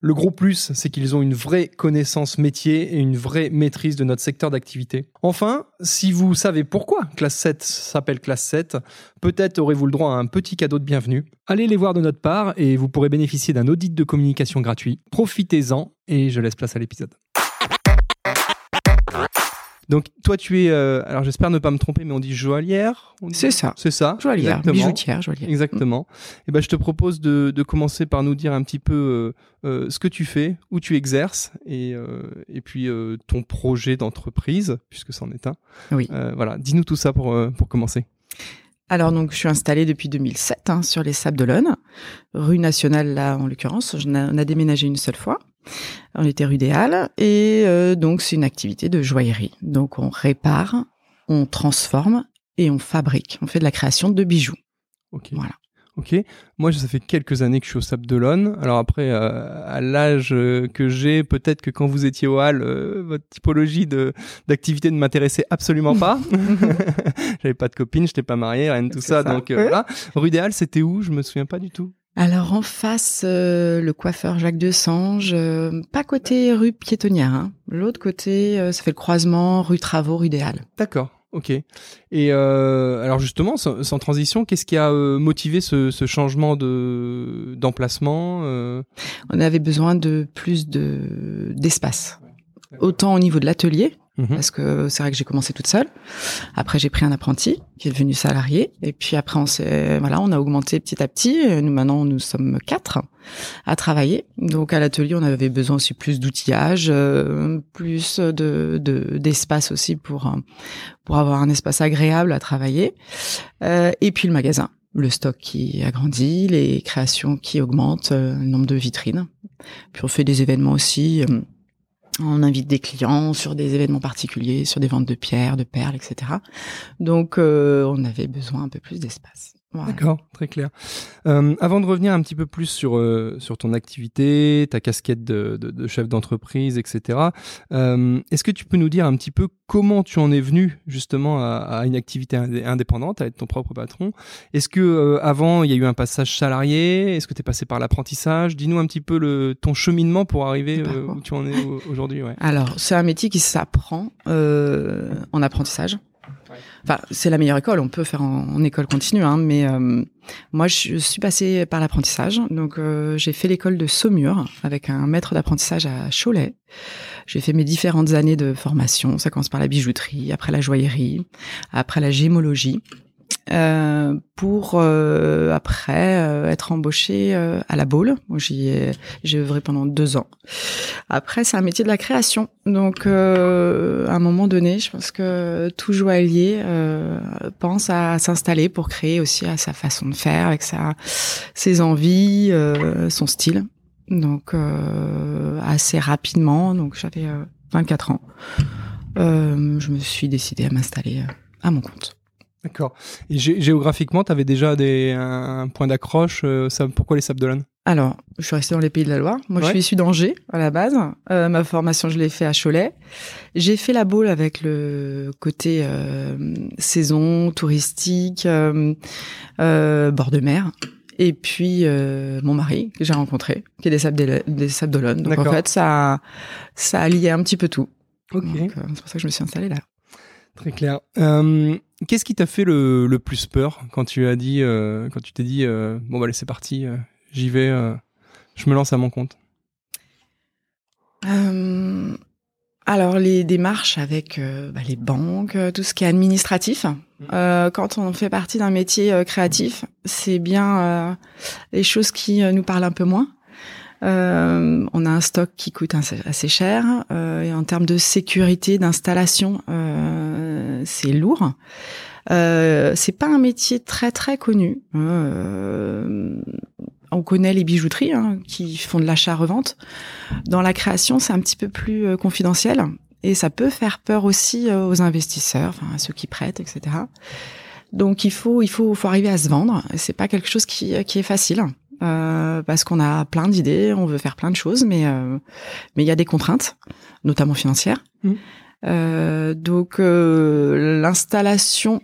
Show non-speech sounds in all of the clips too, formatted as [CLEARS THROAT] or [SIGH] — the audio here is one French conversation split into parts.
Le gros plus, c'est qu'ils ont une vraie connaissance métier et une vraie maîtrise de notre secteur d'activité. Enfin, si vous savez pourquoi Classe 7 s'appelle Classe 7, peut-être aurez-vous le droit à un petit cadeau de bienvenue. Allez les voir de notre part et vous pourrez bénéficier d'un audit de communication gratuit. Profitez-en et je laisse place à l'épisode. Donc toi tu es, euh, alors j'espère ne pas me tromper, mais on dit joaillière. on dit- C'est ça. C'est ça. Joaillière, exactement. bijoutière, joaillière. Exactement. Et ben je te propose de, de commencer par nous dire un petit peu euh, euh, ce que tu fais, où tu exerces, et, euh, et puis euh, ton projet d'entreprise, puisque c'en est un. Oui. Euh, voilà, dis-nous tout ça pour, euh, pour commencer. Alors donc je suis installée depuis 2007 hein, sur les Sables d'Olonne, rue nationale là en l'occurrence. Je n'a- On a déménagé une seule fois. On était Halles et euh, donc c'est une activité de joaillerie. Donc on répare, on transforme et on fabrique. On fait de la création de bijoux. Ok. Voilà. Ok. Moi, ça fait quelques années que je suis au Sable d'Olonne. Alors après, euh, à l'âge euh, que j'ai, peut-être que quand vous étiez au Hall, euh, votre typologie de d'activité ne m'intéressait absolument pas. [LAUGHS] [LAUGHS] J'avais pas de copine, je n'étais pas marié, rien de tout ça. ça. Donc euh, Ouais. voilà. Rue des Halles, c'était où? Je me souviens pas du tout. Alors en face, euh, le coiffeur Jacques Desange, euh, pas côté rue piétonnière. Hein. L'autre côté, euh, ça fait le croisement rue Travaux, rue des Halles. D'accord. Ok. Et euh, alors justement, sans, sans transition, qu'est-ce qui a euh, motivé ce, ce changement de d'emplacement euh, On avait besoin de plus de d'espace. Autant au niveau de l'atelier, mhm. parce que c'est vrai que j'ai commencé toute seule. Après, j'ai pris un apprenti qui est devenu salarié, et puis après, on s'est voilà, on a augmenté petit à petit. Et Nous maintenant, nous sommes quatre à travailler. Donc à l'atelier, on avait besoin aussi plus d'outillage, euh, plus de de- d'espace aussi pour euh, pour avoir un espace agréable à travailler. Euh, et puis le magasin, le stock qui agrandit, les créations qui augmentent, euh, le nombre de vitrines. Puis on fait des événements aussi. On invite des clients sur des événements particuliers, sur des ventes de pierres, de perles, etc. Donc, euh, on avait besoin un peu plus d'espace. Voilà. D'accord, très clair. Euh, avant de revenir un petit peu plus sur, euh, sur ton activité, ta casquette de, de- de chef d'entreprise, etc., euh, est-ce que tu peux nous dire un petit peu comment tu en es venu justement à, à une activité indé- indépendante, à être ton propre patron? Est-ce que euh, avant il y a eu un passage salarié? Est-ce que tu es passé par l'apprentissage? Dis-nous un petit peu le, ton cheminement pour arriver euh, où tu en es au- aujourd'hui. Ouais. Alors, c'est un métier qui s'apprend euh, en apprentissage. Enfin, c'est la meilleure école. On peut faire en, école continue, hein, mais euh, moi, je suis passée par l'apprentissage. Donc, euh, j'ai fait l'école de Saumur avec un maître d'apprentissage à Cholet. J'ai fait mes différentes années de formation. Ça commence par la bijouterie, après la joaillerie, après la gémologie, euh, pour euh, après euh, être embauchée euh, à la Baule. J'y ai, j'ai œuvré pendant deux ans. Après, c'est un métier de la création. Donc, euh, à un moment donné, je pense que tout joaillier euh, pense à s'installer pour créer aussi à sa façon de faire, avec sa, ses envies, son style. Donc, assez rapidement, donc j'avais euh, 24 ans, je me suis décidée à m'installer à mon compte. D'accord. Et gé- géographiquement, tu avais déjà des, un, un point d'accroche. euh, pourquoi les Sables d'Olonne Alors, je suis restée dans les pays de la Loire. Moi, je suis issue d'Angers à la base. Euh, ma formation, je l'ai fait à Cholet. J'ai fait la boule avec le côté euh, saison touristique, bord de mer. Et puis mon mari que j'ai rencontré, qui est des Sables d'Olonne. Donc en fait, ça, ça a lié un petit peu tout. Ok. C'est pour ça que je me suis installée là. Très clair. Euh, Qu'est-ce qui t'a fait le, le plus peur quand tu as dit, euh, quand tu t'es dit, euh, bon bah allez c'est parti, j'y vais, je me lance à mon compte? Alors les démarches avec bah, les banques, tout ce qui est administratif. Euh, quand on fait partie d'un métier créatif, c'est bien les choses qui nous parlent un peu moins. Euh, on a un stock qui coûte assez, cher euh, et en termes de sécurité d'installation, euh, c'est lourd. Euh, c'est pas un métier très très connu. Euh, on connaît les bijouteries hein, qui font de l'achat-revente. Dans la création, c'est un petit peu plus euh, confidentiel et ça peut faire peur aussi aux investisseurs, enfin à ceux qui prêtent, etc. Donc il faut il faut faut arriver à se vendre. C'est pas quelque chose qui qui est facile. Euh, parce qu'on a plein d'idées, on veut faire plein de choses, mais euh, mais il y a des contraintes, notamment financières. Mhm. Euh, donc l'installation,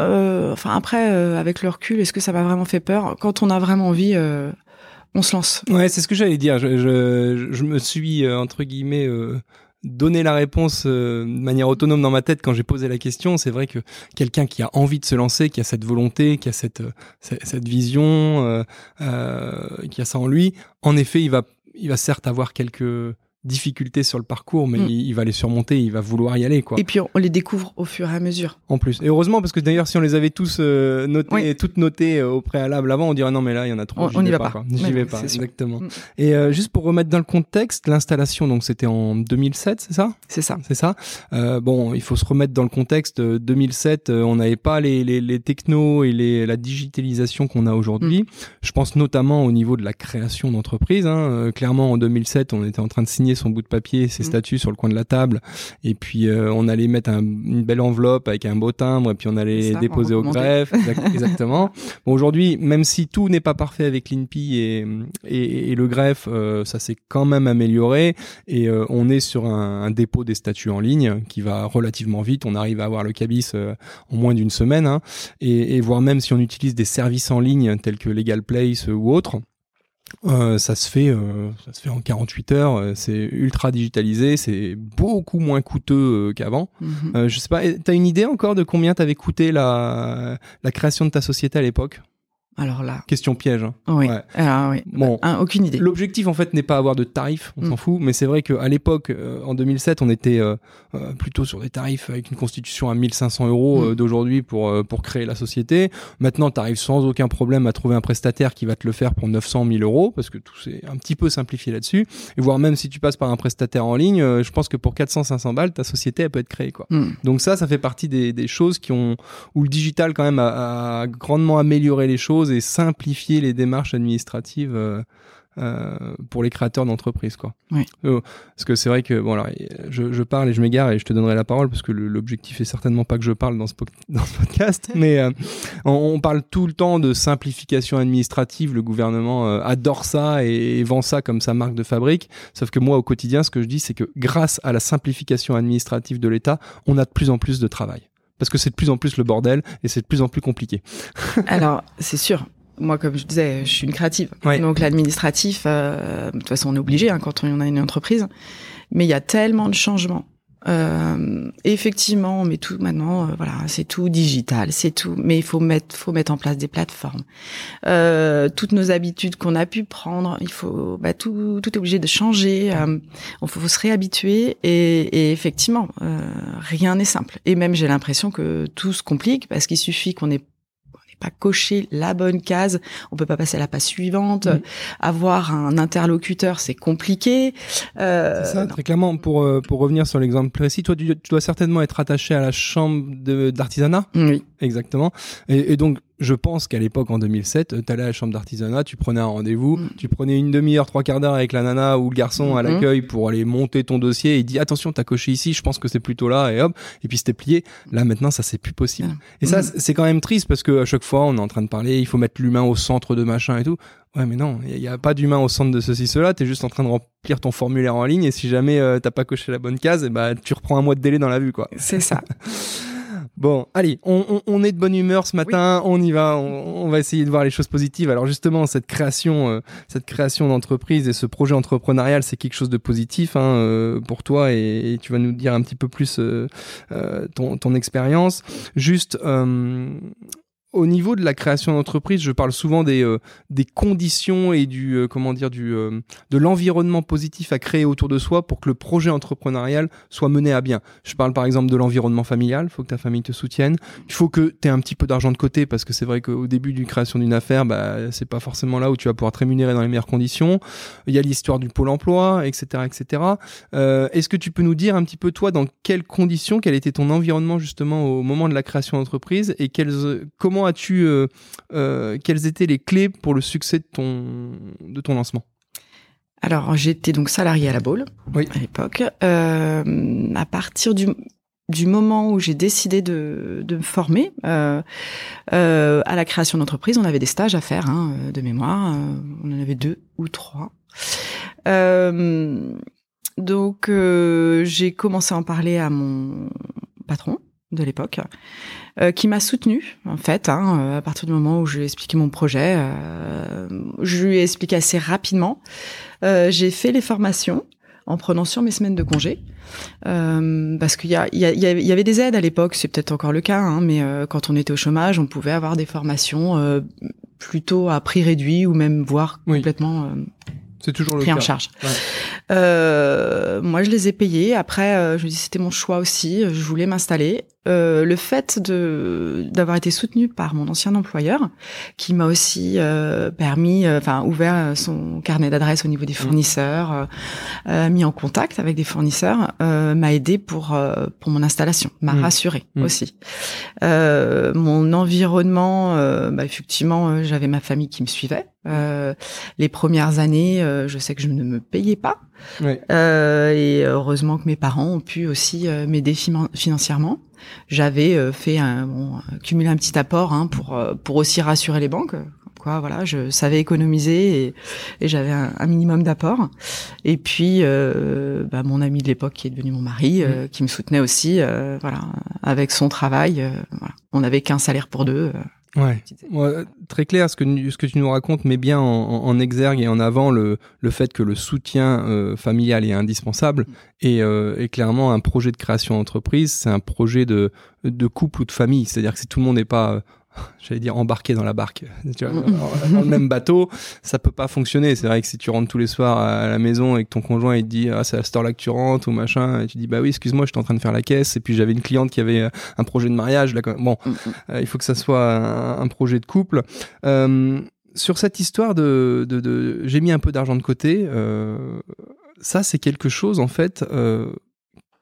enfin après avec le recul, est-ce que ça m'a vraiment fait peur? Quand on a vraiment envie, on se lance. Ouais, c'est ce que j'allais dire. Je, je, je me suis entre guillemets donné la réponse euh, de manière autonome dans ma tête quand j'ai posé la question. C'est vrai que quelqu'un qui a envie de se lancer, qui a cette volonté, qui a cette euh, cette, cette vision, euh, euh, qui a ça en lui, en effet, il va il va certes avoir quelques difficultés sur le parcours, mais Mm. il, il va les surmonter, il va vouloir y aller, quoi. Et puis on, on les découvre au fur et à mesure. En plus. Et heureusement, parce que d'ailleurs, si on les avait tous euh, notés, Oui. toutes notées euh, au préalable avant, on dirait non, mais là, il y en a trop. On- n'y vais va pas. quoi. J'y vais pas, sûr. exactement. Mm. Et euh, juste pour remettre dans le contexte, l'installation, donc c'était en 2007, c'est ça? C'est ça. C'est ça. Bon, il faut se remettre dans le contexte. euh, 2007, euh, on n'avait pas les, les, les technos et les, la digitalisation qu'on a aujourd'hui. Je pense notamment au niveau de la création d'entreprise. Hein. Clairement, en 2007, on était en train de signer son bout de papier, ses Mm. statuts sur le coin de la table, et puis euh, on allait mettre un- une belle enveloppe avec un beau timbre, et puis on allait ça, déposer on au greffe. Exact- [LAUGHS] exactement. Bon, aujourd'hui, même si tout n'est pas parfait avec l'INPI et, et, et le greffe, euh, ça s'est quand même amélioré. Et euh, on est sur un, un dépôt des statuts en ligne qui va relativement vite. On arrive à avoir le cabis en moins d'une semaine. hein. et, et voire même si on utilise des services en ligne tels que Legal Place ou autres. Euh, ça se fait, euh, ça se fait en 48 heures. euh, C'est ultra digitalisé, c'est beaucoup moins coûteux euh, qu'avant. Euh, je sais pas, t'as une idée encore de combien t'avait coûté la, la création de ta société à l'époque? Alors là, Question piège. hein. oui. Ouais. Ah, oui. Bon. Ah, aucune idée. L'objectif en fait n'est pas avoir de tarifs, on Mm. s'en fout, mais c'est vrai qu'à l'époque, euh, en 2007, on était euh, euh, plutôt sur des tarifs avec une constitution à 1500 euros Mm. d'aujourd'hui pour pour créer la société. Maintenant, tu arrives sans aucun problème à trouver un prestataire qui va te le faire pour 900 000 euros parce que tout c'est un petit peu simplifié là-dessus. Et voire même si tu passes par un prestataire en ligne, je pense que pour 400-500 balles, ta société elle peut être créée quoi. Hmm. Donc ça, ça fait partie des, des choses qui ont où le digital quand même a, a grandement amélioré les choses et simplifié les démarches administratives euh, euh, pour les créateurs d'entreprises quoi. Oui. Euh, parce que c'est vrai que bon alors je, je parle et je m'égare et je te donnerai la parole parce que l'objectif est certainement pas que je parle dans ce, po- [LAUGHS] dans ce podcast, [LAUGHS] mais euh, on, on parle tout le temps de simplification administrative. Le gouvernement euh, adore ça et, et vend ça comme sa marque de fabrique. Sauf que moi au quotidien, ce que je dis, c'est que grâce à la simplification administrative de l'État, on a de plus en plus de travail. Parce que c'est de plus en plus le bordel et c'est de plus en plus compliqué. [LAUGHS] Alors, c'est sûr. Moi, comme je disais, je suis une créative. Ouais. Donc, l'administratif, euh, de toute façon, on est obligé hein, quand on a une entreprise. Mais il y a tellement de changements. Euh, effectivement, on met tout maintenant, euh, voilà, c'est tout digital, c'est tout. Mais il faut mettre, faut mettre en place des plateformes. Euh, toutes nos habitudes qu'on a pu prendre, il faut, bah, tout, tout est obligé de changer. Euh, il faut, se réhabituer. Et, et effectivement, euh, rien n'est simple. Et même, j'ai l'impression que tout se complique parce qu'il suffit qu'on ait on pas coché la bonne case, on peut pas passer à la page suivante. Avoir un interlocuteur, c'est compliqué. Euh, C'est ça, très clairement. Pour, euh, pour revenir sur l'exemple précis, toi, tu, tu dois certainement être attaché à la chambre de- d'artisanat. Oui. Exactement. Et, et donc, je pense qu'à l'époque, en 2007, tu allais à la chambre d'artisanat, tu prenais un rendez-vous, Mm. tu prenais une demi-heure, trois quarts d'heure avec la nana ou le garçon à Mhm. l'accueil pour aller monter ton dossier. Et dit, attention, t'as coché ici, je pense que c'est plutôt là, et hop. Et puis c'était plié. Là, maintenant, ça, c'est plus possible. Ah. Et ça, Mm. c'est- quand même triste parce que à chaque fois, on est en train de parler, il faut mettre l'humain au centre de machin et tout. Ouais, mais non, il n'y a, pas d'humain au centre de ceci, cela. T'es juste en train de remplir ton formulaire en ligne et si jamais euh, t'as pas coché la bonne case, bah, tu reprends un mois de délai dans la vue, quoi. C'est ça. [LAUGHS] Bon, allez, on, est de bonne humeur ce matin, on y va, on, va essayer de voir les choses positives. Alors justement, cette création, euh, cette création d'entreprise et ce projet entrepreneurial, c'est quelque chose de positif hein, euh, pour toi et, tu vas nous dire un petit peu plus euh, ton, ton expérience. Juste, au niveau de la création d'entreprise, je parle souvent des, euh, conditions et du euh, comment dire du euh, de l'environnement positif à créer autour de soi pour que le projet entrepreneurial soit mené à bien. Je parle par exemple de l'environnement familial, il faut que ta famille te soutienne. Il faut que tu aies un petit peu d'argent de côté parce que c'est vrai qu'au début d'une création d'une affaire, bah c'est pas forcément là où tu vas pouvoir te rémunérer dans les meilleures conditions. Il y a l'histoire du pôle emploi, etc., etc. Est-ce que tu peux nous dire un petit peu toi dans quelles conditions, quel était ton environnement justement au moment de la création d'entreprise et quelles comment as-tu, euh, euh, quelles étaient les clés pour le succès de ton, de ton lancement? Alors, j'étais donc salarié à la Baule à l'époque. Euh, à partir du, du moment où j'ai décidé de, de me former à la création d'entreprise, on avait des stages à faire hein, de mémoire. on en avait deux ou trois. donc, j'ai commencé à en parler à mon patron de l'époque, euh, qui m'a soutenu en fait hein, euh, à partir du moment où je lui ai expliqué mon projet. Euh, je lui ai expliqué assez rapidement. j'ai fait les formations en prenant sur mes semaines de congé. parce qu'il y, a, il y, avait des aides à l'époque, c'est peut-être encore le cas, hein, mais quand on était au chômage, on pouvait avoir des formations plutôt à prix réduit ou même voire complètement c'est toujours le pris en charge. Euh, moi, je les ai payés. Après, euh, je me dis c'était mon choix aussi. Je voulais m'installer. Euh, le fait de d'avoir été soutenu par mon ancien employeur, qui m'a aussi euh, permis, euh, enfin ouvert son carnet d'adresses au niveau des mmh. fournisseurs, mis en contact avec des fournisseurs, m'a aidé pour pour mon installation, m'a mmh. rassuré mmh. aussi. mon environnement, bah, effectivement, j'avais ma famille qui me suivait. les premières années, je sais que je ne me payais pas. Euh, et heureusement que mes parents ont pu aussi m'aider financièrement. J'avais euh, fait un bon, cumulé un petit apport hein, pour euh, pour aussi rassurer les banques. Quoi, voilà, je savais économiser et, et j'avais un, minimum d'apport. Et puis, euh, bah, mon ami de l'époque qui est devenu mon mari, euh, qui me soutenait aussi, voilà, avec son travail. voilà. On n'avait qu'un salaire pour deux. Ouais. très clair, ce que, ce que tu nous racontes met bien en, exergue et en avant le, le fait que le soutien euh, familial est indispensable mm. et, euh, et, clairement un projet de création d'entreprise, c'est un projet de, de couple ou de famille. C'est-à-dire que si tout le monde n'est pas [LAUGHS] j'allais dire embarqué dans la barque, [LAUGHS] tu vois, dans le même bateau, ça peut pas fonctionner. C'est vrai que si tu rentres tous les soirs à la maison et que ton conjoint il te dit ah c'est à cette heure-là que tu rentres ou machin, et tu dis bah oui excuse-moi j'étais en train de faire la caisse et puis j'avais une cliente qui avait euh, un projet de mariage. Là, bon, mm, mm. Euh, il faut que ça soit un, projet de couple. Euh, sur cette histoire de, de, de j'ai mis un peu d'argent de côté. Euh, ça, c'est quelque chose en fait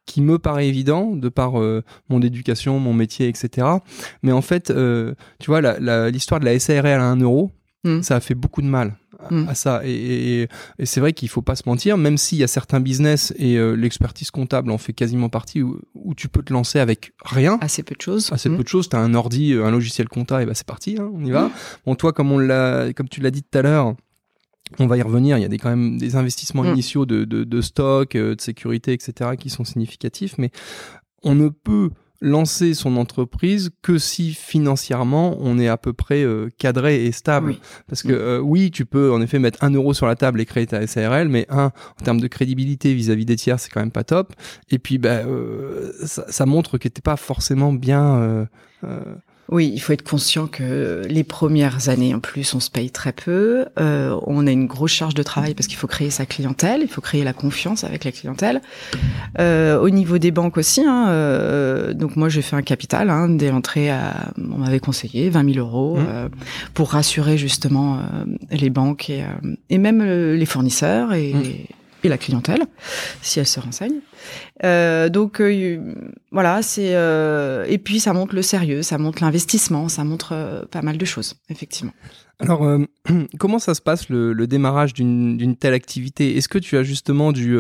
qui me paraît évident de par euh, mon éducation, mon métier, etc. Mais en fait, euh, tu vois, l'histoire de la SARL à 1 euro, hmm. ça a fait beaucoup de mal à, hmm. ça. Et, c'est vrai qu'il faut pas se mentir, même s'il y a certains business et euh, l'expertise comptable en fait quasiment partie où, tu peux te lancer avec rien. Assez peu de choses. Assez peu hmm. de choses. Tu as un ordi, un logiciel comptable, et bah c'est parti, hein, on y va. Bon, toi, comme, on l'a, comme tu l'as dit tout à l'heure, on va y revenir. Il y a des, quand même des investissements mm. initiaux de, de, stock, euh, de sécurité, etc., qui sont significatifs. Mais on ne peut lancer son entreprise que si financièrement on est à peu près euh, cadré et stable. Parce que mm. euh, oui, tu peux en effet mettre un euro sur la table et créer ta SARL, mais un, en termes de crédibilité vis-à-vis des tiers, c'est quand même pas top. Et puis, bah, ça, ça, montre que t'es pas forcément bien oui, il faut être conscient que les premières années, en plus, on se paye très peu. Euh, on a une grosse charge de travail parce qu'il faut créer sa clientèle, il faut créer la confiance avec la clientèle. Euh, au niveau des banques aussi, hein, euh, donc moi j'ai fait un capital hein, entrées à, on m'avait conseillé 20 000 euros mmh. euh, pour rassurer justement euh, les banques et, euh, et même les fournisseurs et, mmh. Et la clientèle si elle se renseigne. Euh, donc euh, voilà, c'est euh, et puis ça montre le sérieux, ça montre l'investissement, ça montre pas mal de choses, effectivement. Alors, [CLEARS THROAT] comment ça se passe le, démarrage d'une telle activité? Est-ce que tu as justement du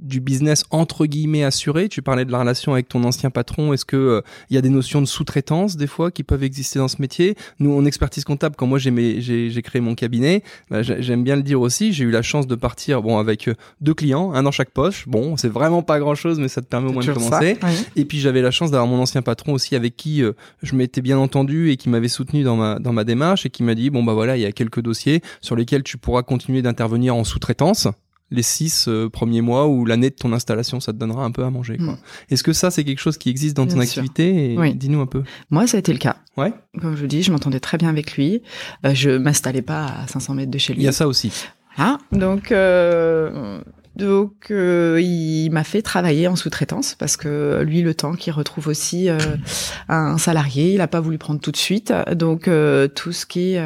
du business entre guillemets assuré. Tu parlais de la relation avec ton ancien patron. Est-ce que il y a des notions de sous-traitance des fois qui peuvent exister dans ce métier? Nous, en expertise comptable, quand moi j'ai j'ai créé mon cabinet, bah, j'aime bien le dire aussi. J'ai eu la chance de partir bon avec deux clients, un dans chaque poche. Bon, c'est vraiment pas grand-chose, mais ça te permet au moins de commencer. Et puis j'avais la chance d'avoir mon ancien patron aussi avec qui je m'étais bien entendu et qui m'avait soutenu dans ma dans ma démarche et qui m'a dit bon bah voilà il y a quelques dossiers sur lesquels tu pourras continuer d'intervenir en sous-traitance les six euh, premiers mois ou l'année de ton installation, ça te donnera un peu à manger. Mm. Est-ce que ça, c'est quelque chose qui existe dans ton activité oui. Dis-nous un peu. Moi, ça a été le cas. Ouais. Comme je vous dis, je m'entendais très bien avec lui. Euh, je m'installais pas à 500 mètres de chez lui. Il y a ça aussi. Ah, donc euh, donc, euh, il m'a fait travailler en sous-traitance parce que lui, le temps qu'il retrouve aussi euh, un salarié, il n'a pas voulu prendre tout de suite. Donc, euh, tout ce qui est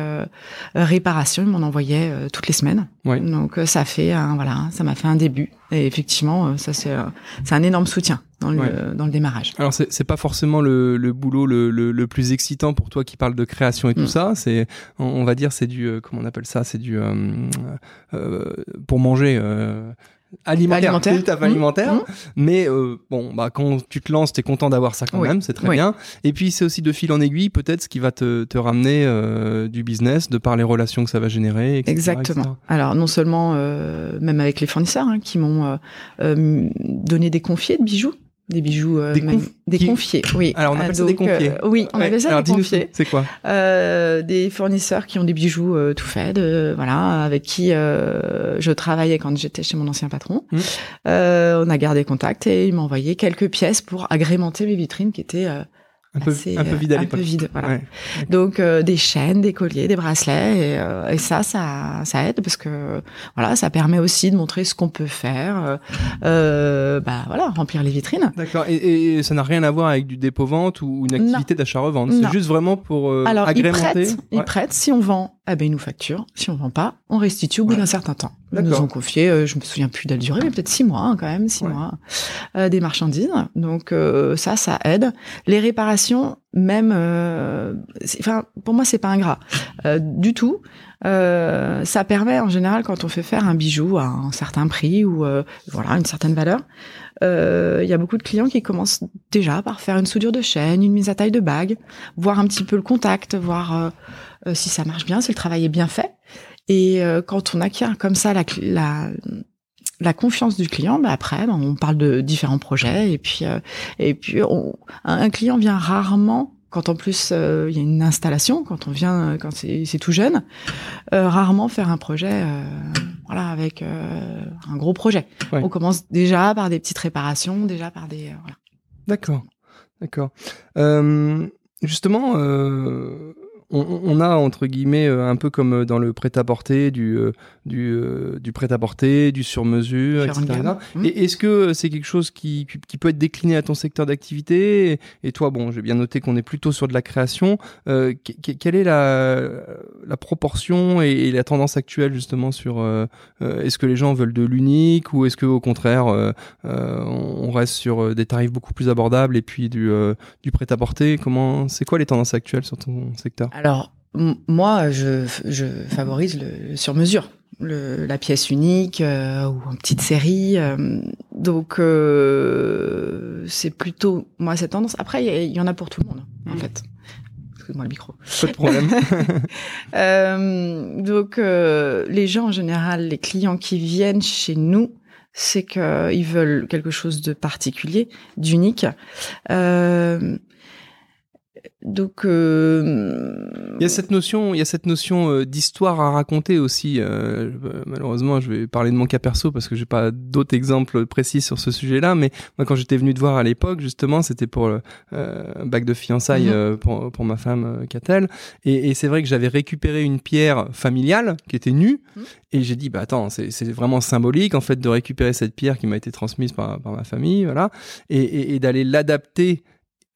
réparation, il m'en envoyait toutes les semaines. Donc, ça fait un, voilà, ça m'a fait un début. Et effectivement, ça c'est c'est un énorme soutien dans le dans le démarrage. Alors, c'est c'est pas forcément le, le boulot le, le, plus excitant pour toi qui parle de création et tout mm. ça. C'est on, va dire c'est du comment on appelle ça? C'est du pour manger alimentaire, alimentaire. Mmh. alimentaire. Mmh. Mais euh, bon, bah quand tu te lances, t'es content d'avoir ça quand même, c'est très bien. Et puis c'est aussi de fil en aiguille, peut-être ce qui va te, te ramener euh, du business, de par les relations que ça va générer. Exactement. Alors non seulement, euh, même avec les fournisseurs hein, qui m'ont donné des confiés de bijoux des bijoux euh, des, confiés oui. [LAUGHS] Alors on appelle ça des confiés. euh, oui on appelle ça des confiés. c'est quoi euh, des fournisseurs qui ont des bijoux euh, tout faits de, voilà avec qui je travaillais quand j'étais chez mon ancien patron. Mmh. on a gardé contact et il m'a envoyé quelques pièces pour agrémenter mes vitrines qui étaient un peu, un peu vide à l'époque. Un peu vide, voilà. Donc euh, des chaînes, des colliers, des bracelets, et, euh, et, ça, ça, ça aide parce que voilà, ça permet aussi de montrer ce qu'on peut faire, euh, euh bah voilà, remplir les vitrines. D'accord. Et, et, ça n'a rien à voir avec du dépôt-vente ou une activité d'achat-revente. C'est juste vraiment pour Alors, agrémenter. Ils prêtent, Si on vend, eh ben ils nous facturent. Si on vend pas, on restitue au bout d'un certain temps. Ils nous ont confié, je me souviens plus de la durée, mais peut-être six mois hein, quand même, six mois, des marchandises. Donc ça, ça aide. Les réparations même, euh, enfin, pour moi, c'est pas ingrat euh, du tout. Euh, ça permet en général quand on fait faire un bijou à un certain prix ou voilà une certaine valeur. Il y a beaucoup de clients qui commencent déjà par faire une soudure de chaîne, une mise à taille de bague, voir un petit peu le contact, voir si ça marche bien, si le travail est bien fait. Et quand on acquiert comme ça la, la la confiance du client, bah après, bah, on parle de différents projets et puis euh, et puis un client vient rarement quand en plus euh, il y a une installation, quand on vient quand c'est tout jeune, euh, rarement faire un projet, voilà, avec un gros projet. On commence déjà par des petites réparations, déjà par des. Voilà. D'accord, d'accord. justement on, a entre guillemets euh, un peu comme euh, dans le prêt-à-porter du euh, du, du prêt-à-porter, du sur-mesure, etc. Mmh. Et est-ce que c'est quelque chose qui, qui, peut être décliné à ton secteur d'activité? Et, toi, bon, j'ai bien noté qu'on est plutôt sur de la création. quelle est la, la proportion et, la tendance actuelle justement sur est-ce que les gens veulent de l'unique ou est-ce que au contraire on reste sur des tarifs beaucoup plus abordables et puis du, du prêt-à-porter? Comment c'est quoi les tendances actuelles sur ton secteur? Alors, moi, je, favorise le, sur-mesure, la pièce unique euh, ou en petite série. Euh, donc, euh, c'est plutôt moi cette tendance. Après, il y, en a pour tout le monde, en fait. Excuse-moi le micro. Pas de problème. [LAUGHS] donc, les gens en général, les clients qui viennent chez nous, c'est qu'ils veulent quelque chose de particulier, d'unique. Euh, donc euh, il y a cette notion, il y a cette notion euh, d'histoire à raconter aussi. Euh, malheureusement, je vais parler de mon cas perso parce que j'ai pas d'autres exemples précis sur ce sujet-là. Mais moi, quand j'étais venu te voir à l'époque, justement, c'était pour le bac de fiançailles mhm. pour, pour ma femme Catel. Et, et c'est vrai que j'avais récupéré une pierre familiale qui était nue. Mhm. Et j'ai dit, bah attends, c'est vraiment symbolique en fait de récupérer cette pierre qui m'a été transmise par, par ma famille, voilà, et, et, et d'aller l'adapter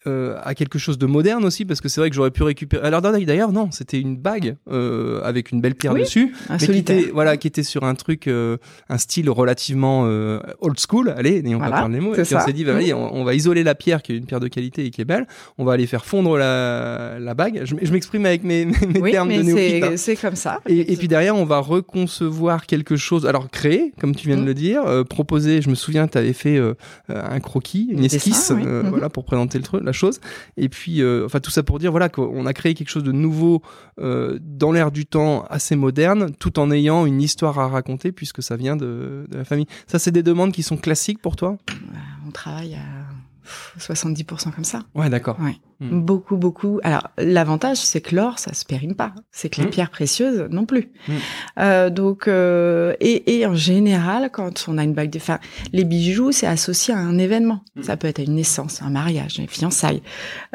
euh, à quelque chose de moderne aussi parce que c'est vrai que j'aurais pu récupérer. Alors d'ailleurs non, c'était une bague euh, avec une belle pierre Oui, dessus, Un mais qui était, voilà, qui était sur un truc, euh, un style relativement euh, old school. Allez, n'ayons pas peur des mots. Et puis on s'est dit, bah, allez, on, on va isoler la pierre qui est une pierre de qualité et qui est belle. On va aller faire fondre la, la bague. Je, je m'exprime avec mes, mes Oui, termes de néophyte. hein. c'est c'est comme ça. Et, et puis derrière, on va reconcevoir quelque chose. Alors créer, comme tu viens de Mhm. le dire, euh, proposer. Je me souviens, tu avais fait euh, un croquis, une Un esquisse, oui. Mhm. voilà, pour présenter le truc, la chose. Et puis, euh, enfin, tout ça pour dire, voilà, qu'on a créé quelque chose de nouveau euh, dans l'air du temps, assez moderne, tout en ayant une histoire à raconter, puisque ça vient de, de la famille. Ça, c'est des demandes qui sont classiques pour toi? On travaille à pff, 70% comme ça. Ouais, d'accord. Ouais. Mm. Beaucoup, beaucoup. Alors, l'avantage, c'est que l'or, ça se périme pas. C'est que les Mm. pierres précieuses non plus. Mm. Euh, donc, euh, et, et en général, quand on a une bague de, enfin, les bijoux, c'est associé à un événement. Ça peut être une naissance, un mariage, une fiançailles,